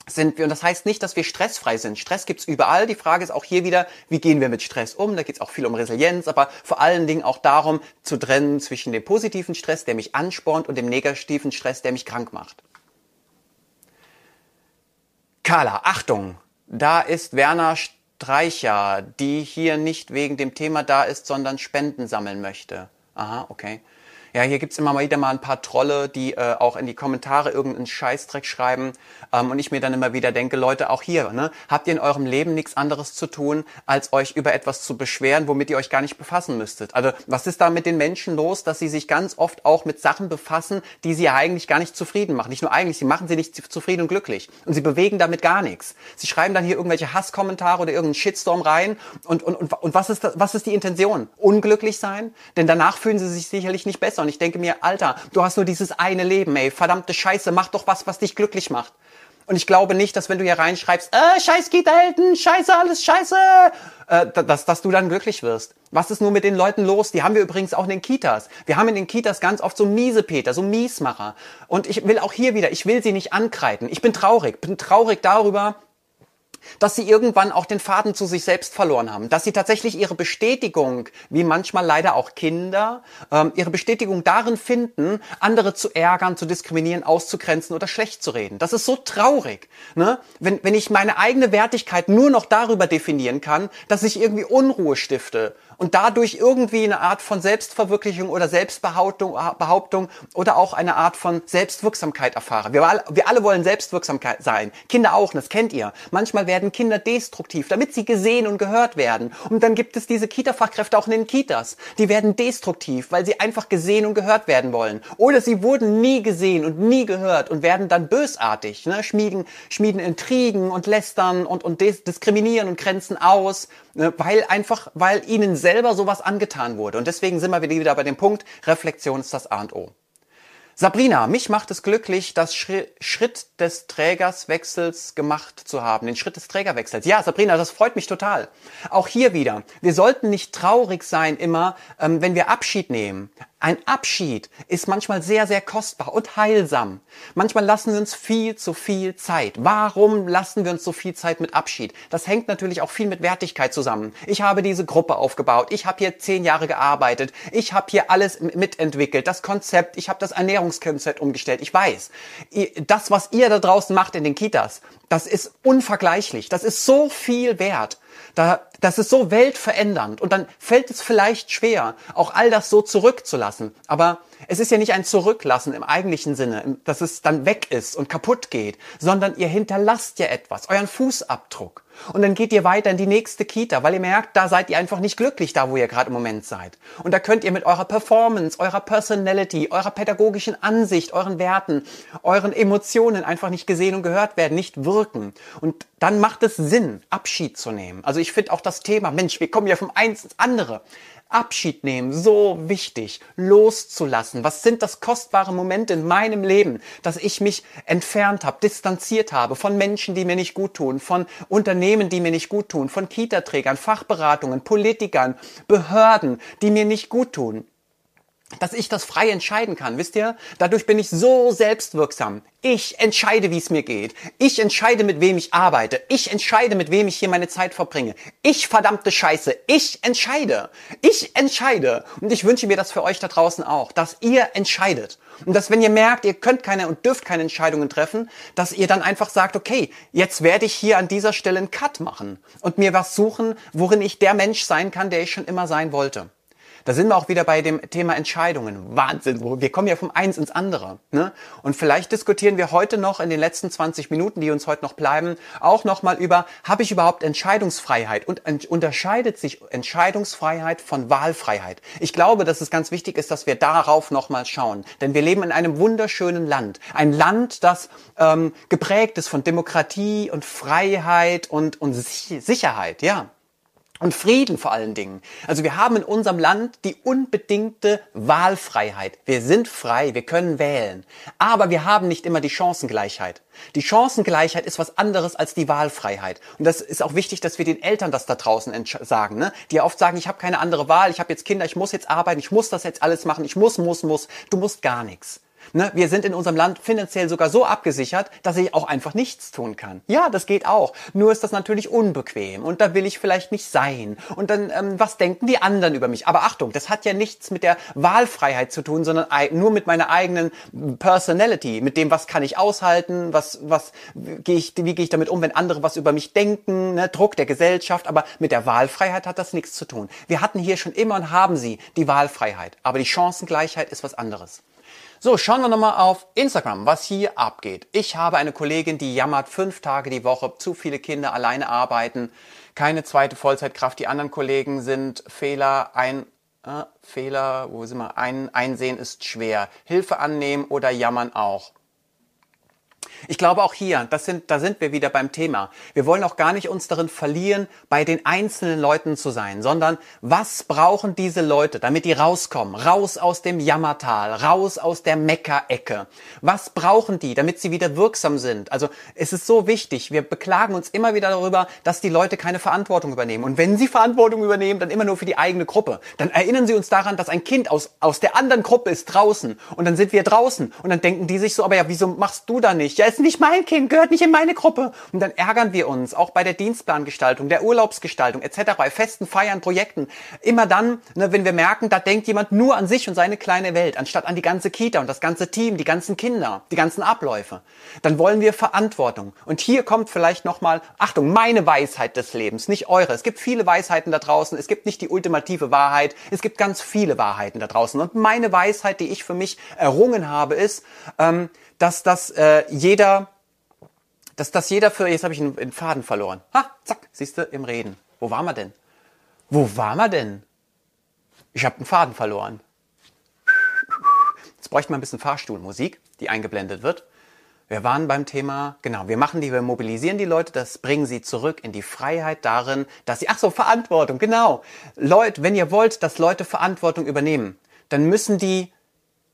Sind wir, und das heißt nicht, dass wir stressfrei sind. Stress gibt's überall. Die Frage ist auch hier wieder, wie gehen wir mit Stress um? Da geht's auch viel um Resilienz, aber vor allen Dingen auch darum, zu trennen zwischen dem positiven Stress, der mich anspornt, und dem negativen Stress, der mich krank macht. Carla, Achtung! Da ist Werner Streicher, die hier nicht wegen dem Thema da ist, sondern Spenden sammeln möchte. Aha, okay. Ja, hier gibt's immer mal wieder mal ein paar Trolle, die äh, auch in die Kommentare irgendeinen Scheißdreck schreiben. Ähm, und ich mir dann immer wieder denke, Leute, auch hier, ne, habt ihr in eurem Leben nichts anderes zu tun, als euch über etwas zu beschweren, womit ihr euch gar nicht befassen müsstet. Also was ist da mit den Menschen los, dass sie sich ganz oft auch mit Sachen befassen, die sie eigentlich gar nicht zufrieden machen. Nicht nur eigentlich, sie machen sie nicht zufrieden und glücklich. Und sie bewegen damit gar nichts. Sie schreiben dann hier irgendwelche Hasskommentare oder irgendeinen Shitstorm rein. Und, und, und, und was, ist das, was ist die Intention? Unglücklich sein? Denn danach fühlen sie sich sicherlich nicht besser. Und ich denke mir, Alter, du hast nur dieses eine Leben, ey. Verdammte Scheiße, mach doch was, was dich glücklich macht. Und ich glaube nicht, dass wenn du hier reinschreibst, äh, scheiß Kita-Helden, scheiße, alles scheiße, äh, dass, dass du dann glücklich wirst. Was ist nur mit den Leuten los? Die haben wir übrigens auch in den Kitas. Wir haben in den Kitas ganz oft so miese Peter, so Miesmacher. Und ich will auch hier wieder, ich will sie nicht ankreiden. Ich bin traurig, bin traurig darüber, dass sie irgendwann auch den Faden zu sich selbst verloren haben, dass sie tatsächlich ihre Bestätigung, wie manchmal leider auch Kinder, ähm, ihre Bestätigung darin finden, andere zu ärgern, zu diskriminieren, auszugrenzen oder schlecht zu reden. Das ist so traurig, ne? wenn, wenn ich meine eigene Wertigkeit nur noch darüber definieren kann, dass ich irgendwie Unruhe stifte und dadurch irgendwie eine Art von Selbstverwirklichung oder Selbstbehauptung Behauptung oder auch eine Art von Selbstwirksamkeit erfahre. Wir alle, wir alle wollen Selbstwirksamkeit sein. Kinder auch, das kennt ihr. Manchmal werden Kinder destruktiv, damit sie gesehen und gehört werden. Und dann gibt es diese Kita-Fachkräfte auch in den Kitas. Die werden destruktiv, weil sie einfach gesehen und gehört werden wollen. Oder sie wurden nie gesehen und nie gehört und werden dann bösartig, ne? schmieden, schmieden Intrigen und lästern und, und diskriminieren und grenzen aus? Weil einfach, weil ihnen selber sowas angetan wurde. Und deswegen sind wir wieder bei dem Punkt, Reflexion ist das A und O. Sabrina, mich macht es glücklich, das Schritt des Trägerswechsels gemacht zu haben, den Schritt des Trägerwechsels. Ja, Sabrina, das freut mich total. Auch hier wieder, wir sollten nicht traurig sein immer, ähm, wenn wir Abschied nehmen. Ein Abschied ist manchmal sehr, sehr kostbar und heilsam. Manchmal lassen wir uns viel zu viel Zeit. Warum lassen wir uns so viel Zeit mit Abschied? Das hängt natürlich auch viel mit Wertigkeit zusammen. Ich habe diese Gruppe aufgebaut. Ich habe hier zehn Jahre gearbeitet. Ich habe hier alles mitentwickelt. Das Konzept. Ich habe das Ernährungskonzept umgestellt. Ich weiß, das, was ihr da draußen macht in den Kitas, das ist unvergleichlich. Das ist so viel wert. Da, das ist so weltverändernd und dann fällt es vielleicht schwer, auch all das so zurückzulassen. Aber es ist ja nicht ein Zurücklassen im eigentlichen Sinne, dass es dann weg ist und kaputt geht, sondern ihr hinterlasst ja etwas, euren Fußabdruck. Und dann geht ihr weiter in die nächste Kita, weil ihr merkt, da seid ihr einfach nicht glücklich, da wo ihr gerade im Moment seid. Und da könnt ihr mit eurer Performance, eurer Personality, eurer pädagogischen Ansicht, euren Werten, euren Emotionen einfach nicht gesehen und gehört werden, nicht wirken. Und dann macht es Sinn, Abschied zu nehmen. Also ich finde auch das Thema, Mensch, wir kommen ja vom eins ins andere. Abschied nehmen, so wichtig, loszulassen. Was sind das kostbare Momente in meinem Leben, dass ich mich entfernt habe, distanziert habe von Menschen, die mir nicht gut tun, von Unternehmen, die mir nicht gut tun, von Kita-Trägern, Fachberatungen, Politikern, Behörden, die mir nicht gut tun dass ich das frei entscheiden kann. Wisst ihr? Dadurch bin ich so selbstwirksam. Ich entscheide, wie es mir geht. Ich entscheide, mit wem ich arbeite. Ich entscheide, mit wem ich hier meine Zeit verbringe. Ich verdammte Scheiße. Ich entscheide. Ich entscheide. Und ich wünsche mir das für euch da draußen auch, dass ihr entscheidet. Und dass wenn ihr merkt, ihr könnt keine und dürft keine Entscheidungen treffen, dass ihr dann einfach sagt, okay, jetzt werde ich hier an dieser Stelle einen Cut machen und mir was suchen, worin ich der Mensch sein kann, der ich schon immer sein wollte. Da sind wir auch wieder bei dem Thema Entscheidungen. Wahnsinn, wir kommen ja vom Eins ins andere. Ne? Und vielleicht diskutieren wir heute noch in den letzten 20 Minuten, die uns heute noch bleiben, auch nochmal über, habe ich überhaupt Entscheidungsfreiheit? Und unterscheidet sich Entscheidungsfreiheit von Wahlfreiheit? Ich glaube, dass es ganz wichtig ist, dass wir darauf nochmal schauen. Denn wir leben in einem wunderschönen Land. Ein Land, das ähm, geprägt ist von Demokratie und Freiheit und, und Sicherheit, ja und Frieden vor allen Dingen. Also wir haben in unserem Land die unbedingte Wahlfreiheit. Wir sind frei, wir können wählen. Aber wir haben nicht immer die Chancengleichheit. Die Chancengleichheit ist was anderes als die Wahlfreiheit. Und das ist auch wichtig, dass wir den Eltern das da draußen sagen, ne? die oft sagen, ich habe keine andere Wahl, ich habe jetzt Kinder, ich muss jetzt arbeiten, ich muss das jetzt alles machen, ich muss, muss, muss. Du musst gar nichts. Ne? Wir sind in unserem Land finanziell sogar so abgesichert, dass ich auch einfach nichts tun kann. Ja, das geht auch. Nur ist das natürlich unbequem und da will ich vielleicht nicht sein. Und dann, ähm, was denken die anderen über mich? Aber Achtung, das hat ja nichts mit der Wahlfreiheit zu tun, sondern nur mit meiner eigenen Personality, mit dem, was kann ich aushalten, was, was, gehe ich, wie gehe ich damit um, wenn andere was über mich denken, ne? Druck der Gesellschaft. Aber mit der Wahlfreiheit hat das nichts zu tun. Wir hatten hier schon immer und haben sie die Wahlfreiheit. Aber die Chancengleichheit ist was anderes. So, schauen wir nochmal auf Instagram, was hier abgeht. Ich habe eine Kollegin, die jammert fünf Tage die Woche, zu viele Kinder alleine arbeiten, keine zweite Vollzeitkraft. Die anderen Kollegen sind Fehler, ein äh, Fehler, wo sind wir? Ein, einsehen ist schwer. Hilfe annehmen oder jammern auch. Ich glaube auch hier, das sind, da sind wir wieder beim Thema. Wir wollen auch gar nicht uns darin verlieren, bei den einzelnen Leuten zu sein, sondern was brauchen diese Leute, damit die rauskommen, raus aus dem Jammertal, raus aus der Meckerecke. Was brauchen die, damit sie wieder wirksam sind? Also es ist so wichtig. Wir beklagen uns immer wieder darüber, dass die Leute keine Verantwortung übernehmen. Und wenn sie Verantwortung übernehmen, dann immer nur für die eigene Gruppe. Dann erinnern sie uns daran, dass ein Kind aus, aus der anderen Gruppe ist draußen. Und dann sind wir draußen. Und dann denken die sich so, aber ja, wieso machst du da nicht? Ja, ist nicht mein Kind, gehört nicht in meine Gruppe. Und dann ärgern wir uns, auch bei der Dienstplangestaltung, der Urlaubsgestaltung etc., bei festen Feiern, Projekten. Immer dann, ne, wenn wir merken, da denkt jemand nur an sich und seine kleine Welt, anstatt an die ganze Kita und das ganze Team, die ganzen Kinder, die ganzen Abläufe. Dann wollen wir Verantwortung. Und hier kommt vielleicht nochmal, Achtung, meine Weisheit des Lebens, nicht eure. Es gibt viele Weisheiten da draußen. Es gibt nicht die ultimative Wahrheit. Es gibt ganz viele Wahrheiten da draußen. Und meine Weisheit, die ich für mich errungen habe, ist, ähm, dass das äh, jeder, dass das jeder für, jetzt habe ich einen, einen Faden verloren. Ha, zack, siehst du, im Reden. Wo waren wir denn? Wo waren wir denn? Ich habe einen Faden verloren. Jetzt bräuchte man ein bisschen Fahrstuhlmusik, die eingeblendet wird. Wir waren beim Thema, genau, wir machen die, wir mobilisieren die Leute, das bringen sie zurück in die Freiheit darin, dass sie, ach so, Verantwortung, genau. Leute, wenn ihr wollt, dass Leute Verantwortung übernehmen, dann müssen die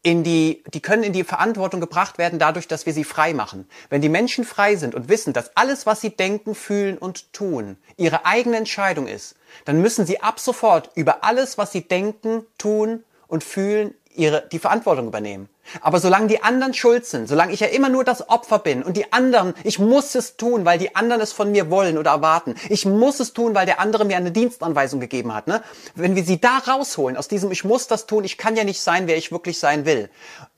in die, die können in die Verantwortung gebracht werden dadurch, dass wir sie frei machen. Wenn die Menschen frei sind und wissen, dass alles, was sie denken, fühlen und tun, ihre eigene Entscheidung ist, dann müssen sie ab sofort über alles, was sie denken, tun und fühlen, ihre, die Verantwortung übernehmen. Aber solange die anderen schuld sind, solange ich ja immer nur das Opfer bin und die anderen, ich muss es tun, weil die anderen es von mir wollen oder erwarten. Ich muss es tun, weil der andere mir eine Dienstanweisung gegeben hat. Ne? Wenn wir sie da rausholen, aus diesem ich muss das tun, ich kann ja nicht sein, wer ich wirklich sein will,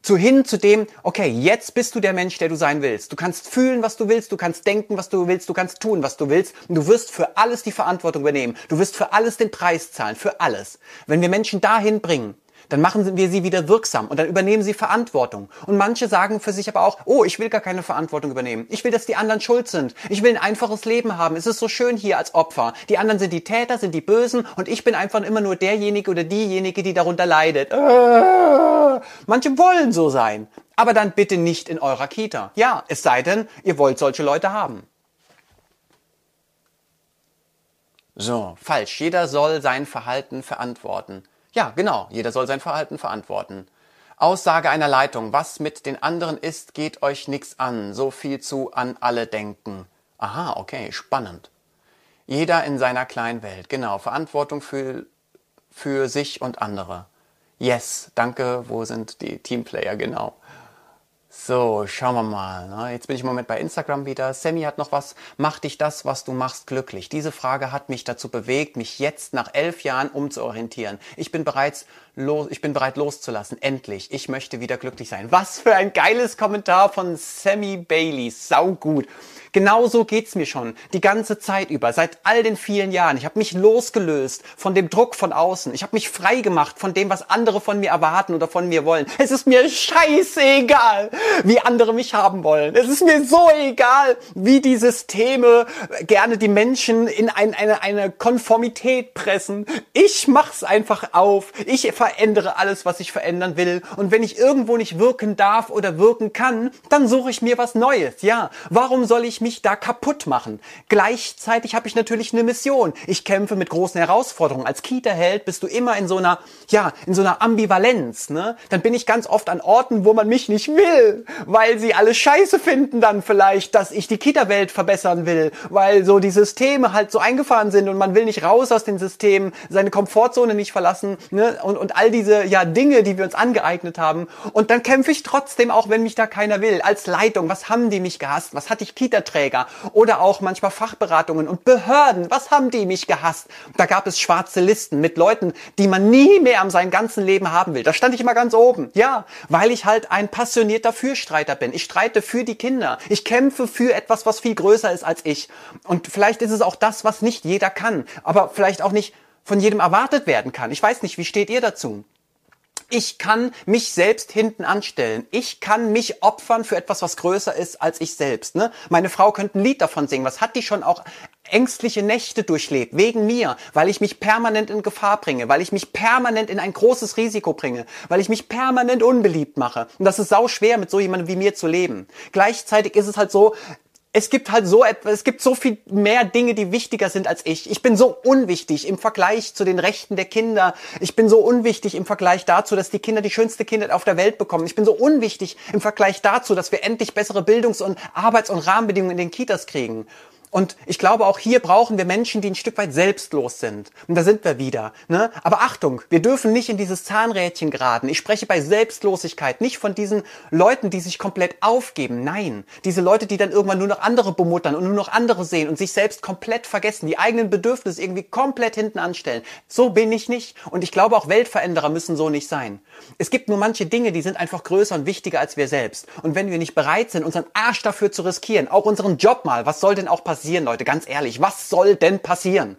zu hin zu dem, okay, jetzt bist du der Mensch, der du sein willst. Du kannst fühlen, was du willst, du kannst denken, was du willst, du kannst tun, was du willst und du wirst für alles die Verantwortung übernehmen. Du wirst für alles den Preis zahlen, für alles. Wenn wir Menschen dahin bringen, dann machen wir sie wieder wirksam und dann übernehmen sie Verantwortung. Und manche sagen für sich aber auch, oh, ich will gar keine Verantwortung übernehmen. Ich will, dass die anderen schuld sind. Ich will ein einfaches Leben haben. Es ist so schön hier als Opfer. Die anderen sind die Täter, sind die Bösen und ich bin einfach immer nur derjenige oder diejenige, die darunter leidet. Äh, manche wollen so sein. Aber dann bitte nicht in eurer Kita. Ja, es sei denn, ihr wollt solche Leute haben. So, falsch. Jeder soll sein Verhalten verantworten. Ja, genau. Jeder soll sein Verhalten verantworten. Aussage einer Leitung. Was mit den anderen ist, geht euch nichts an. So viel zu an alle denken. Aha, okay, spannend. Jeder in seiner kleinen Welt. Genau. Verantwortung für, für sich und andere. Yes, danke. Wo sind die Teamplayer? Genau. So, schauen wir mal. Ne? Jetzt bin ich im Moment bei Instagram wieder. Sammy hat noch was. Macht dich das, was du machst, glücklich? Diese Frage hat mich dazu bewegt, mich jetzt nach elf Jahren umzuorientieren. Ich bin bereits los, ich bin bereit loszulassen. Endlich. Ich möchte wieder glücklich sein. Was für ein geiles Kommentar von Sammy Bailey. Sau gut. Genauso geht's mir schon die ganze Zeit über, seit all den vielen Jahren. Ich habe mich losgelöst von dem Druck von außen. Ich habe mich frei gemacht von dem, was andere von mir erwarten oder von mir wollen. Es ist mir scheißegal, wie andere mich haben wollen. Es ist mir so egal, wie die Systeme gerne die Menschen in ein, eine, eine Konformität pressen. Ich mach's einfach auf. Ich verändere alles, was ich verändern will. Und wenn ich irgendwo nicht wirken darf oder wirken kann, dann suche ich mir was Neues. Ja, warum soll ich mich da kaputt machen? Gleichzeitig habe ich natürlich eine Mission. Ich kämpfe mit großen Herausforderungen. Als Kita-Held bist du immer in so einer, ja, in so einer Ambivalenz, ne? Dann bin ich ganz oft an Orten, wo man mich nicht will, weil sie alle scheiße finden dann vielleicht, dass ich die Kita-Welt verbessern will, weil so die Systeme halt so eingefahren sind und man will nicht raus aus den Systemen, seine Komfortzone nicht verlassen, ne? Und, und und all diese ja Dinge, die wir uns angeeignet haben. Und dann kämpfe ich trotzdem, auch wenn mich da keiner will, als Leitung. Was haben die mich gehasst? Was hatte ich Kita-Träger? Oder auch manchmal Fachberatungen und Behörden. Was haben die mich gehasst? Da gab es schwarze Listen mit Leuten, die man nie mehr am seinem ganzen Leben haben will. Da stand ich immer ganz oben. Ja, weil ich halt ein passionierter Fürstreiter bin. Ich streite für die Kinder. Ich kämpfe für etwas, was viel größer ist als ich. Und vielleicht ist es auch das, was nicht jeder kann, aber vielleicht auch nicht von jedem erwartet werden kann. Ich weiß nicht, wie steht ihr dazu? Ich kann mich selbst hinten anstellen. Ich kann mich opfern für etwas, was größer ist als ich selbst. Ne? Meine Frau könnte ein Lied davon singen. Was hat die schon auch ängstliche Nächte durchlebt? Wegen mir, weil ich mich permanent in Gefahr bringe, weil ich mich permanent in ein großes Risiko bringe, weil ich mich permanent unbeliebt mache. Und das ist sau schwer, mit so jemandem wie mir zu leben. Gleichzeitig ist es halt so, es gibt halt so etwas, es gibt so viel mehr Dinge, die wichtiger sind als ich. Ich bin so unwichtig im Vergleich zu den Rechten der Kinder. Ich bin so unwichtig im Vergleich dazu, dass die Kinder die schönste Kindheit auf der Welt bekommen. Ich bin so unwichtig im Vergleich dazu, dass wir endlich bessere Bildungs- und Arbeits- und Rahmenbedingungen in den Kitas kriegen. Und ich glaube, auch hier brauchen wir Menschen, die ein Stück weit selbstlos sind. Und da sind wir wieder. Ne? Aber Achtung, wir dürfen nicht in dieses Zahnrädchen geraten. Ich spreche bei Selbstlosigkeit nicht von diesen Leuten, die sich komplett aufgeben. Nein, diese Leute, die dann irgendwann nur noch andere bemuttern und nur noch andere sehen und sich selbst komplett vergessen, die eigenen Bedürfnisse irgendwie komplett hinten anstellen. So bin ich nicht. Und ich glaube, auch Weltveränderer müssen so nicht sein. Es gibt nur manche Dinge, die sind einfach größer und wichtiger als wir selbst. Und wenn wir nicht bereit sind, unseren Arsch dafür zu riskieren, auch unseren Job mal, was soll denn auch passieren? Passieren, Leute? Ganz ehrlich, was soll denn passieren?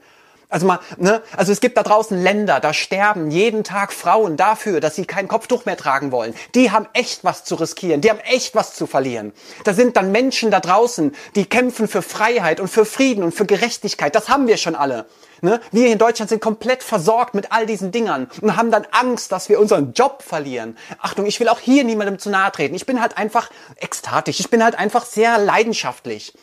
Also mal, ne? Also es gibt da draußen Länder, da sterben jeden Tag Frauen dafür, dass sie kein Kopftuch mehr tragen wollen. Die haben echt was zu riskieren, die haben echt was zu verlieren. Da sind dann Menschen da draußen, die kämpfen für Freiheit und für Frieden und für Gerechtigkeit. Das haben wir schon alle. Ne? Wir in Deutschland sind komplett versorgt mit all diesen Dingern und haben dann Angst, dass wir unseren Job verlieren. Achtung, ich will auch hier niemandem zu nahe treten. Ich bin halt einfach ekstatisch. Ich bin halt einfach sehr leidenschaftlich.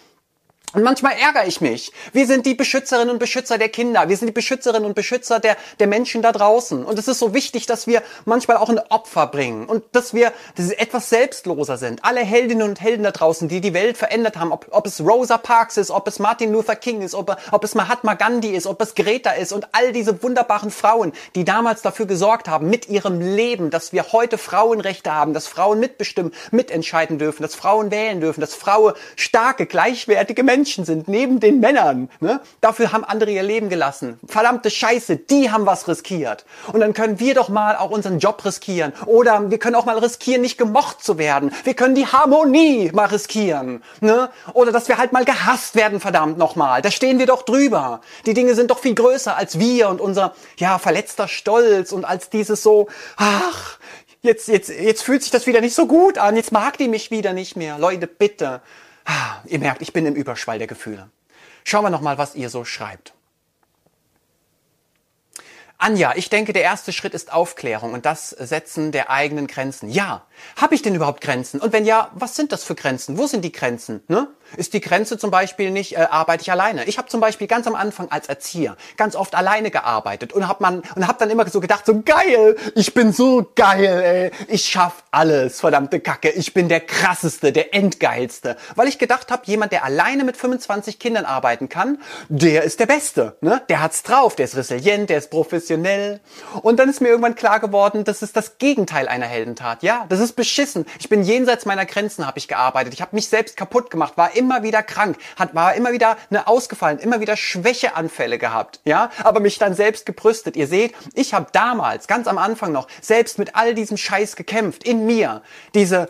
Und manchmal ärgere ich mich. Wir sind die Beschützerinnen und Beschützer der Kinder. Wir sind die Beschützerinnen und Beschützer der, der Menschen da draußen. Und es ist so wichtig, dass wir manchmal auch ein Opfer bringen und dass wir dass wir etwas selbstloser sind. Alle Heldinnen und Helden da draußen, die die Welt verändert haben, ob, ob es Rosa Parks ist, ob es Martin Luther King ist, ob, ob es Mahatma Gandhi ist, ob es Greta ist und all diese wunderbaren Frauen, die damals dafür gesorgt haben, mit ihrem Leben, dass wir heute Frauenrechte haben, dass Frauen mitbestimmen, mitentscheiden dürfen, dass Frauen wählen dürfen, dass Frauen starke, gleichwertige Menschen Menschen sind, neben den Männern. Ne? Dafür haben andere ihr Leben gelassen. Verdammte Scheiße, die haben was riskiert. Und dann können wir doch mal auch unseren Job riskieren. Oder wir können auch mal riskieren, nicht gemocht zu werden. Wir können die Harmonie mal riskieren. Ne? Oder dass wir halt mal gehasst werden, verdammt nochmal. Da stehen wir doch drüber. Die Dinge sind doch viel größer als wir und unser, ja, verletzter Stolz und als dieses so, ach, jetzt, jetzt, jetzt fühlt sich das wieder nicht so gut an. Jetzt mag die mich wieder nicht mehr. Leute, bitte. Ah, ihr merkt, ich bin im Überschwall der Gefühle. Schauen wir noch mal, was ihr so schreibt. Anja, ich denke, der erste Schritt ist Aufklärung und das Setzen der eigenen Grenzen. Ja, habe ich denn überhaupt Grenzen? Und wenn ja, was sind das für Grenzen? Wo sind die Grenzen? Ne? Ist die Grenze zum Beispiel nicht, äh, arbeite ich alleine? Ich habe zum Beispiel ganz am Anfang als Erzieher ganz oft alleine gearbeitet und habe man und habe dann immer so gedacht, so geil, ich bin so geil, ey, ich schaff alles, verdammte Kacke, ich bin der krasseste, der endgeilste, weil ich gedacht habe, jemand, der alleine mit 25 Kindern arbeiten kann, der ist der Beste, ne? Der hat's drauf, der ist resilient, der ist professionell. Und dann ist mir irgendwann klar geworden, das ist das Gegenteil einer Heldentat. Ja, das ist beschissen. Ich bin jenseits meiner Grenzen, habe ich gearbeitet. Ich habe mich selbst kaputt gemacht, war immer wieder krank, hat, war immer wieder ne, ausgefallen, immer wieder Schwächeanfälle gehabt, ja, aber mich dann selbst gebrüstet. Ihr seht, ich habe damals, ganz am Anfang noch, selbst mit all diesem Scheiß gekämpft, in mir. Diese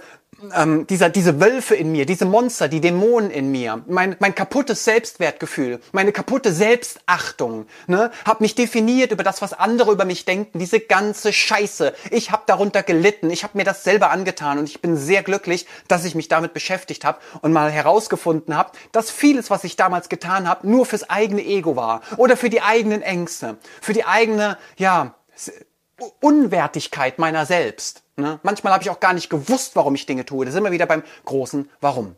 ähm, dieser, diese Wölfe in mir, diese Monster, die Dämonen in mir, mein, mein kaputtes Selbstwertgefühl, meine kaputte Selbstachtung, ne, habe mich definiert über das, was andere über mich denken, diese ganze Scheiße. Ich habe darunter gelitten, ich habe mir das selber angetan und ich bin sehr glücklich, dass ich mich damit beschäftigt habe und mal herausgefunden habe, dass vieles, was ich damals getan habe, nur fürs eigene Ego war oder für die eigenen Ängste, für die eigene, ja, Unwertigkeit meiner selbst. Ne? Manchmal habe ich auch gar nicht gewusst, warum ich Dinge tue. Da sind wir wieder beim großen Warum.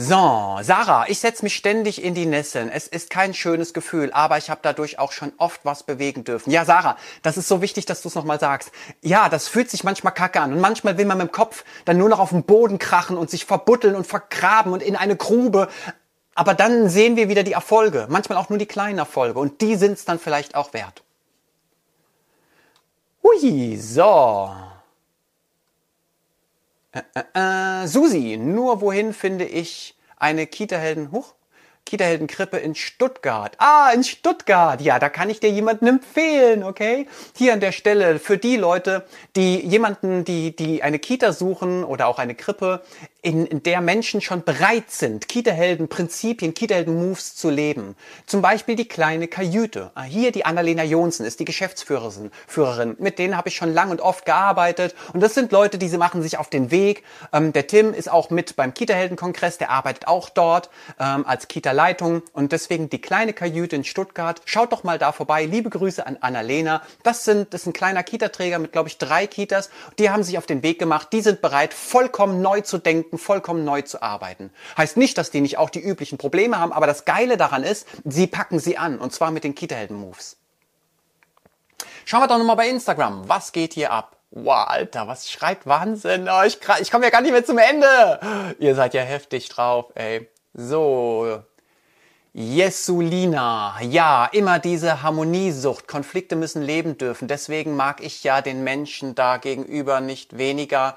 So, Sarah, ich setze mich ständig in die Nesseln. Es ist kein schönes Gefühl, aber ich habe dadurch auch schon oft was bewegen dürfen. Ja, Sarah, das ist so wichtig, dass du es nochmal sagst. Ja, das fühlt sich manchmal kacke an. Und manchmal will man mit dem Kopf dann nur noch auf den Boden krachen und sich verbutteln und vergraben und in eine Grube. Aber dann sehen wir wieder die Erfolge. Manchmal auch nur die kleinen Erfolge. Und die sind es dann vielleicht auch wert. Hui, so. Äh, äh, Susi, nur wohin finde ich eine Kita-Helden? Huch, Kita-Heldenkrippe in Stuttgart. Ah, in Stuttgart. Ja, da kann ich dir jemanden empfehlen, okay? Hier an der Stelle für die Leute, die jemanden, die, die eine Kita suchen oder auch eine Krippe, in, in der Menschen schon bereit sind, Kita-Helden-Prinzipien, Kita-Helden-Moves zu leben. Zum Beispiel die kleine Kajüte. Ah, hier die Annalena Jonsen ist die Geschäftsführerin. Führerin. Mit denen habe ich schon lang und oft gearbeitet. Und das sind Leute, die sie machen sich auf den Weg. Ähm, der Tim ist auch mit beim Kita-Helden-Kongress, der arbeitet auch dort ähm, als Kita-Leitung. Und deswegen die kleine Kajüte in Stuttgart. Schaut doch mal da vorbei. Liebe Grüße an Annalena. Das sind, das ist ein kleiner Kita-Träger mit, glaube ich, drei Kitas. Die haben sich auf den Weg gemacht. Die sind bereit, vollkommen neu zu denken denken, vollkommen neu zu arbeiten. Heißt nicht, dass die nicht auch die üblichen Probleme haben, aber das Geile daran ist, sie packen sie an und zwar mit den Kita-Helden-Moves. Schauen wir doch nochmal bei Instagram. Was geht hier ab? Wow, Alter, was schreibt Wahnsinn? Oh, ich ich komme ja gar nicht mehr zum Ende. Ihr seid ja heftig drauf, ey. So. Jesulina. Ja, immer diese Harmoniesucht. Konflikte müssen leben dürfen. Deswegen mag ich ja den Menschen da gegenüber nicht weniger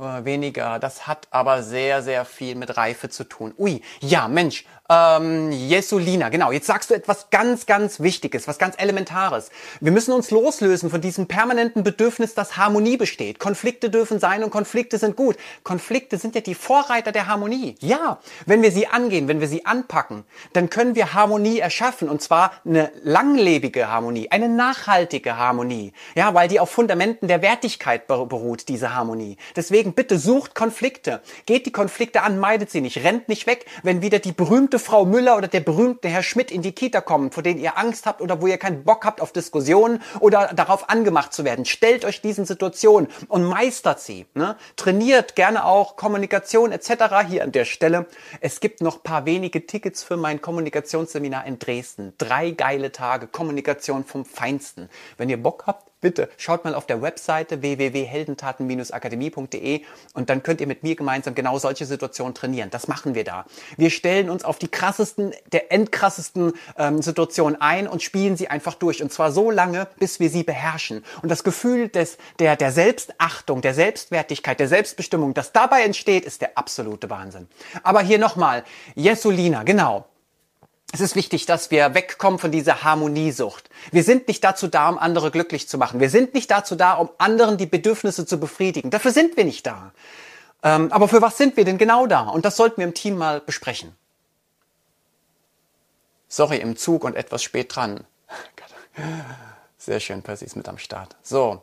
äh, weniger. Das hat aber sehr, sehr viel mit Reife zu tun. Ui, ja, Mensch, ähm, Jesulina, genau. Jetzt sagst du etwas ganz, ganz Wichtiges, was ganz Elementares. Wir müssen uns loslösen von diesem permanenten Bedürfnis, dass Harmonie besteht. Konflikte dürfen sein und Konflikte sind gut. Konflikte sind ja die Vorreiter der Harmonie. Ja, wenn wir sie angehen, wenn wir sie anpacken, dann können wir Harmonie erschaffen und zwar eine langlebige Harmonie, eine nachhaltige Harmonie. Ja, weil die auf Fundamenten der Wertigkeit beruht, diese Harmonie. Deswegen bitte sucht Konflikte. Geht die Konflikte an, meidet sie nicht, rennt nicht weg, wenn wieder die berühmte Frau Müller oder der berühmte Herr Schmidt in die Kita kommen, vor denen ihr Angst habt oder wo ihr keinen Bock habt auf Diskussionen oder darauf angemacht zu werden. Stellt euch diesen Situationen und meistert sie. Ne? Trainiert gerne auch Kommunikation etc. hier an der Stelle. Es gibt noch paar wenige Tickets für mein Kommunikationsseminar in Dresden. Drei geile Tage Kommunikation vom Feinsten. Wenn ihr Bock habt, bitte schaut mal auf der Webseite www.heldentaten-akademie.de und dann könnt ihr mit mir gemeinsam genau solche Situationen trainieren. Das machen wir da. Wir stellen uns auf die krassesten, der endkrassesten ähm, Situationen ein und spielen sie einfach durch. Und zwar so lange, bis wir sie beherrschen. Und das Gefühl des, der, der Selbstachtung, der Selbstwertigkeit, der Selbstbestimmung, das dabei entsteht, ist der absolute Wahnsinn. Aber hier nochmal, Jesulina, genau es ist wichtig, dass wir wegkommen von dieser Harmoniesucht. Wir sind nicht dazu da, um andere glücklich zu machen. Wir sind nicht dazu da, um anderen die Bedürfnisse zu befriedigen. Dafür sind wir nicht da. Ähm, aber für was sind wir denn genau da? Und das sollten wir im Team mal besprechen. Sorry, im Zug und etwas spät dran. Sehr schön, Percy ist mit am Start. So.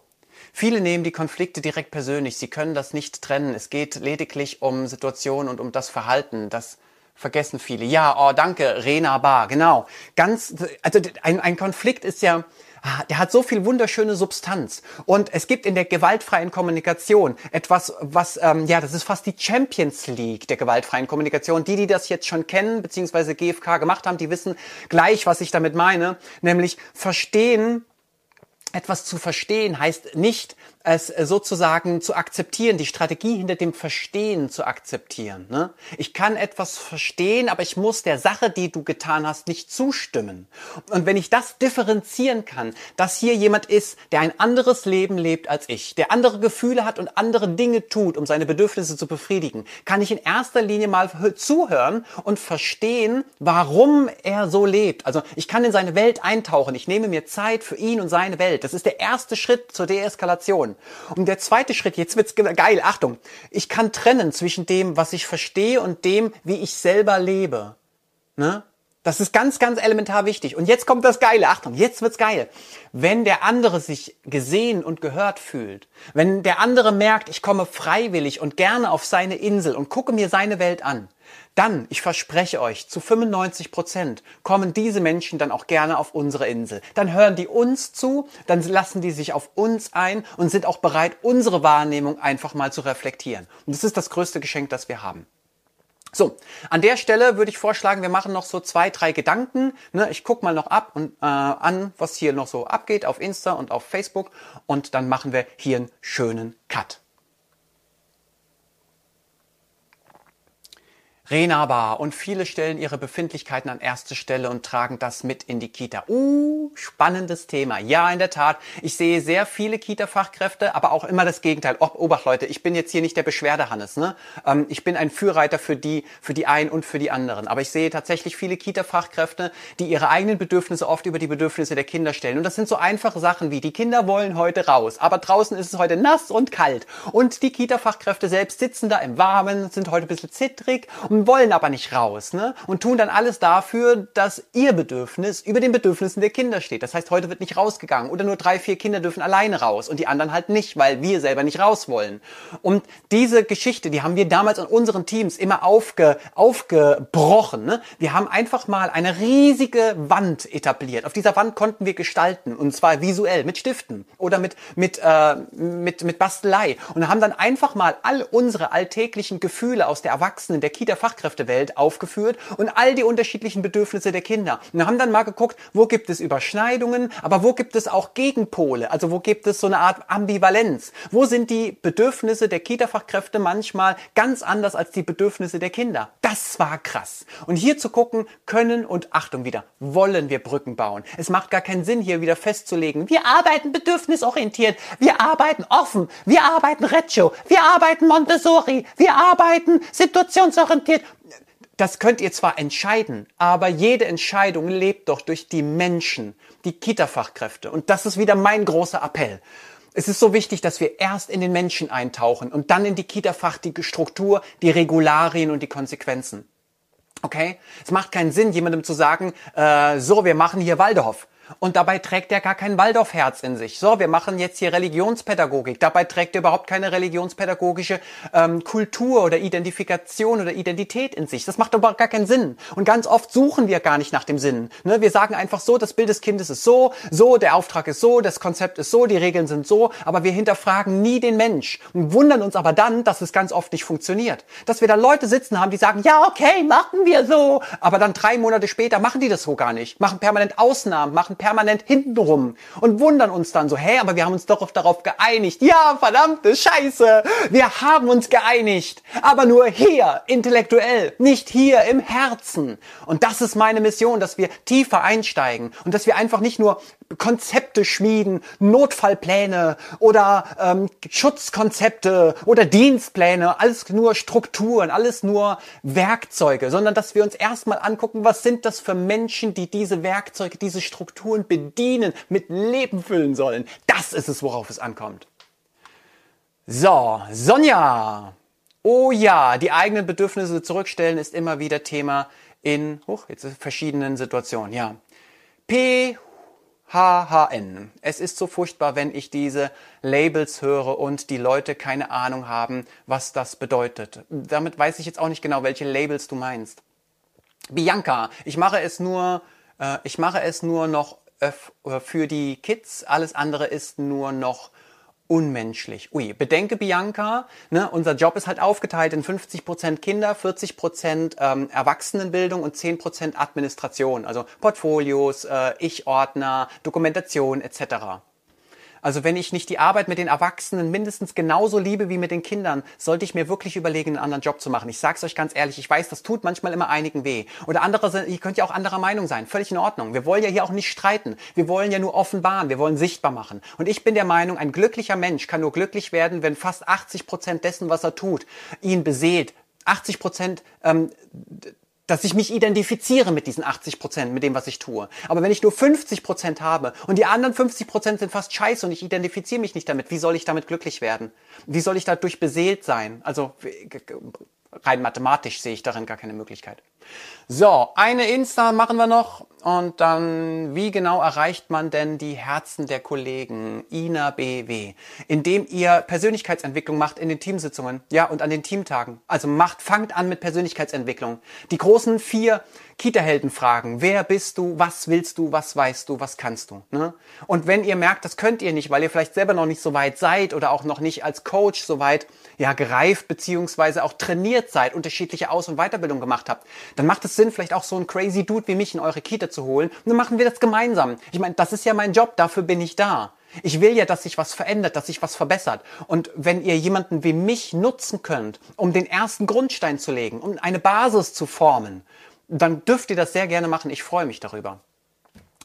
Viele nehmen die Konflikte direkt persönlich. Sie können das nicht trennen. Es geht lediglich um Situationen und um das Verhalten, das vergessen viele. Ja, oh, danke, Rena Bar, genau. Ganz, also ein, ein Konflikt ist ja, ah, der hat so viel wunderschöne Substanz. Und es gibt in der gewaltfreien Kommunikation etwas, was, ähm, ja, das ist fast die Champions League der gewaltfreien Kommunikation. Die, die das jetzt schon kennen, beziehungsweise GFK gemacht haben, die wissen gleich, was ich damit meine. Nämlich verstehen, etwas zu verstehen heißt nicht, es sozusagen zu akzeptieren, die Strategie hinter dem Verstehen zu akzeptieren. Ne? Ich kann etwas verstehen, aber ich muss der Sache, die du getan hast, nicht zustimmen. Und wenn ich das differenzieren kann, dass hier jemand ist, der ein anderes Leben lebt als ich, der andere Gefühle hat und andere Dinge tut, um seine Bedürfnisse zu befriedigen, kann ich in erster Linie mal zuhören und verstehen, warum er so lebt. Also ich kann in seine Welt eintauchen. Ich nehme mir Zeit für ihn und seine Welt. Das ist der erste Schritt zur Deeskalation. Und der zweite Schritt, jetzt wird's geil, Achtung, ich kann trennen zwischen dem, was ich verstehe und dem, wie ich selber lebe. Ne? Das ist ganz, ganz elementar wichtig. Und jetzt kommt das Geile. Achtung, jetzt wird's geil. Wenn der andere sich gesehen und gehört fühlt, wenn der andere merkt, ich komme freiwillig und gerne auf seine Insel und gucke mir seine Welt an, dann, ich verspreche euch, zu 95 Prozent kommen diese Menschen dann auch gerne auf unsere Insel. Dann hören die uns zu, dann lassen die sich auf uns ein und sind auch bereit, unsere Wahrnehmung einfach mal zu reflektieren. Und das ist das größte Geschenk, das wir haben. So, an der Stelle würde ich vorschlagen, wir machen noch so zwei, drei Gedanken. Ne, ich gucke mal noch ab und äh, an, was hier noch so abgeht auf Insta und auf Facebook und dann machen wir hier einen schönen Cut. Renaba und viele stellen ihre Befindlichkeiten an erste Stelle und tragen das mit in die Kita. Uh, spannendes Thema. Ja, in der Tat. Ich sehe sehr viele Kita-Fachkräfte, aber auch immer das Gegenteil. Obacht, Leute, ich bin jetzt hier nicht der Beschwerdehannes. Ne? Ähm, ich bin ein Führreiter für die, für die einen und für die anderen. Aber ich sehe tatsächlich viele Kita-Fachkräfte, die ihre eigenen Bedürfnisse oft über die Bedürfnisse der Kinder stellen. Und das sind so einfache Sachen wie, die Kinder wollen heute raus, aber draußen ist es heute nass und kalt. Und die Kita-Fachkräfte selbst sitzen da im Warmen, sind heute ein bisschen zittrig und wollen aber nicht raus, ne? Und tun dann alles dafür, dass ihr Bedürfnis über den Bedürfnissen der Kinder steht. Das heißt, heute wird nicht rausgegangen oder nur drei, vier Kinder dürfen alleine raus und die anderen halt nicht, weil wir selber nicht raus wollen. Und diese Geschichte, die haben wir damals in unseren Teams immer aufge, aufgebrochen. Ne? Wir haben einfach mal eine riesige Wand etabliert. Auf dieser Wand konnten wir gestalten und zwar visuell mit Stiften oder mit mit äh, mit mit Bastelei und haben dann einfach mal all unsere alltäglichen Gefühle aus der Erwachsenen, der Kita Fachkräftewelt aufgeführt und all die unterschiedlichen Bedürfnisse der Kinder. Und haben dann mal geguckt, wo gibt es Überschneidungen, aber wo gibt es auch Gegenpole? Also wo gibt es so eine Art Ambivalenz? Wo sind die Bedürfnisse der Kita-Fachkräfte manchmal ganz anders als die Bedürfnisse der Kinder? Das war krass. Und hier zu gucken, können und Achtung wieder, wollen wir Brücken bauen. Es macht gar keinen Sinn, hier wieder festzulegen, wir arbeiten bedürfnisorientiert, wir arbeiten offen, wir arbeiten Reccio, wir arbeiten Montessori, wir arbeiten situationsorientiert das könnt ihr zwar entscheiden, aber jede Entscheidung lebt doch durch die Menschen, die Kita-Fachkräfte. Und das ist wieder mein großer Appell. Es ist so wichtig, dass wir erst in den Menschen eintauchen und dann in die Kita-Fach, die Struktur, die Regularien und die Konsequenzen. Okay? Es macht keinen Sinn, jemandem zu sagen, äh, so, wir machen hier Waldorf. Und dabei trägt er gar kein Waldorfherz in sich. So, wir machen jetzt hier Religionspädagogik. Dabei trägt er überhaupt keine religionspädagogische ähm, Kultur oder Identifikation oder Identität in sich. Das macht aber gar keinen Sinn. Und ganz oft suchen wir gar nicht nach dem Sinn. Ne? Wir sagen einfach so, das Bild des Kindes ist so, so, der Auftrag ist so, das Konzept ist so, die Regeln sind so, aber wir hinterfragen nie den Mensch und wundern uns aber dann, dass es ganz oft nicht funktioniert. Dass wir da Leute sitzen haben, die sagen, ja, okay, machen wir so, aber dann drei Monate später machen die das so gar nicht, machen permanent Ausnahmen, machen permanent hintenrum und wundern uns dann so, hä, aber wir haben uns doch darauf geeinigt. Ja, verdammte Scheiße, wir haben uns geeinigt, aber nur hier, intellektuell, nicht hier im Herzen. Und das ist meine Mission, dass wir tiefer einsteigen und dass wir einfach nicht nur Konzepte schmieden, Notfallpläne oder ähm, Schutzkonzepte oder Dienstpläne, alles nur Strukturen, alles nur Werkzeuge, sondern dass wir uns erstmal angucken, was sind das für Menschen, die diese Werkzeuge, diese Strukturen bedienen, mit Leben füllen sollen. Das ist es, worauf es ankommt. So, Sonja. Oh ja, die eigenen Bedürfnisse zurückstellen ist immer wieder Thema in hoch, jetzt verschiedenen Situationen. Ja. P HHN. Es ist so furchtbar, wenn ich diese Labels höre und die Leute keine Ahnung haben, was das bedeutet. Damit weiß ich jetzt auch nicht genau, welche Labels du meinst. Bianca, ich mache es nur, äh, ich mache es nur noch äh, für die Kids. Alles andere ist nur noch unmenschlich. Ui, bedenke Bianca, ne, unser Job ist halt aufgeteilt in 50% Kinder, 40% ähm, Erwachsenenbildung und 10% Administration, also Portfolios, äh, Ich-Ordner, Dokumentation etc. Also wenn ich nicht die Arbeit mit den Erwachsenen mindestens genauso liebe wie mit den Kindern, sollte ich mir wirklich überlegen, einen anderen Job zu machen. Ich sag's euch ganz ehrlich, ich weiß, das tut manchmal immer einigen weh. Oder andere sind, ihr könnt ja auch anderer Meinung sein. Völlig in Ordnung. Wir wollen ja hier auch nicht streiten. Wir wollen ja nur offenbaren. Wir wollen sichtbar machen. Und ich bin der Meinung, ein glücklicher Mensch kann nur glücklich werden, wenn fast 80 Prozent dessen, was er tut, ihn beseelt. 80 Prozent ähm, dass ich mich identifiziere mit diesen 80 Prozent, mit dem, was ich tue. Aber wenn ich nur 50 Prozent habe und die anderen 50 Prozent sind fast scheiße und ich identifiziere mich nicht damit, wie soll ich damit glücklich werden? Wie soll ich dadurch beseelt sein? Also rein mathematisch sehe ich darin gar keine Möglichkeit. So, eine Insta machen wir noch und dann, wie genau erreicht man denn die Herzen der Kollegen? Ina BW. Indem ihr Persönlichkeitsentwicklung macht in den Teamsitzungen, ja, und an den Teamtagen. Also macht, fangt an mit Persönlichkeitsentwicklung. Die großen vier Kita-Helden fragen. Wer bist du? Was willst du? Was weißt du? Was kannst du? Ne? Und wenn ihr merkt, das könnt ihr nicht, weil ihr vielleicht selber noch nicht so weit seid oder auch noch nicht als Coach so weit ja, gereift beziehungsweise auch trainiert seid, unterschiedliche Aus- und Weiterbildung gemacht habt, dann macht es Sinn, vielleicht auch so einen crazy Dude wie mich in eure Kita zu holen. Und dann machen wir das gemeinsam. Ich meine, das ist ja mein Job, dafür bin ich da. Ich will ja, dass sich was verändert, dass sich was verbessert. Und wenn ihr jemanden wie mich nutzen könnt, um den ersten Grundstein zu legen, um eine Basis zu formen, dann dürft ihr das sehr gerne machen. Ich freue mich darüber.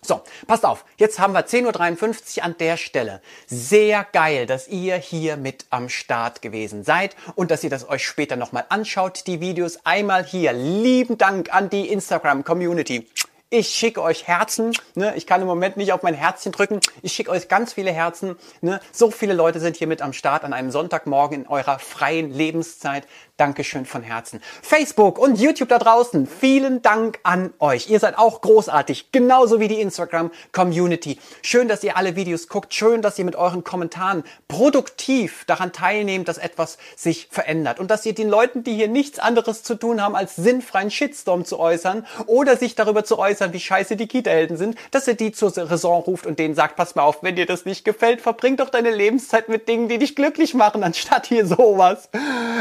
So, passt auf. Jetzt haben wir 10.53 Uhr an der Stelle. Sehr geil, dass ihr hier mit am Start gewesen seid und dass ihr das euch später nochmal anschaut, die Videos. Einmal hier. Lieben Dank an die Instagram-Community. Ich schicke euch Herzen. Ne? Ich kann im Moment nicht auf mein Herzchen drücken. Ich schicke euch ganz viele Herzen. Ne? So viele Leute sind hier mit am Start an einem Sonntagmorgen in eurer freien Lebenszeit. Dankeschön von Herzen. Facebook und YouTube da draußen, vielen Dank an euch. Ihr seid auch großartig, genauso wie die Instagram-Community. Schön, dass ihr alle Videos guckt. Schön, dass ihr mit euren Kommentaren produktiv daran teilnehmt, dass etwas sich verändert. Und dass ihr den Leuten, die hier nichts anderes zu tun haben, als sinnfreien Shitstorm zu äußern oder sich darüber zu äußern, wie scheiße die Kita-Helden sind, dass er die zur Raison ruft und denen sagt, pass mal auf, wenn dir das nicht gefällt, verbring doch deine Lebenszeit mit Dingen, die dich glücklich machen, anstatt hier sowas.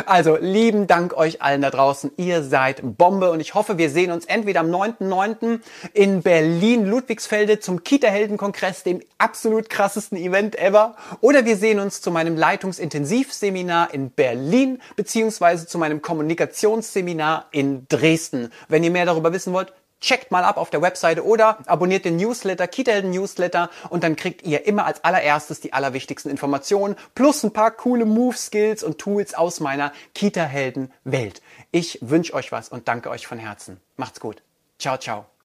Also, lieben Dank euch allen da draußen. Ihr seid Bombe und ich hoffe, wir sehen uns entweder am 9.9. in Berlin-Ludwigsfelde zum Kita-Helden-Kongress, dem absolut krassesten Event ever, oder wir sehen uns zu meinem Leitungsintensivseminar in Berlin, beziehungsweise zu meinem Kommunikationsseminar in Dresden. Wenn ihr mehr darüber wissen wollt, checkt mal ab auf der Webseite oder abonniert den Newsletter, Kitelhelden Newsletter und dann kriegt ihr immer als allererstes die allerwichtigsten Informationen plus ein paar coole Move Skills und Tools aus meiner Kita-Helden Welt. Ich wünsche euch was und danke euch von Herzen. Macht's gut. Ciao, ciao.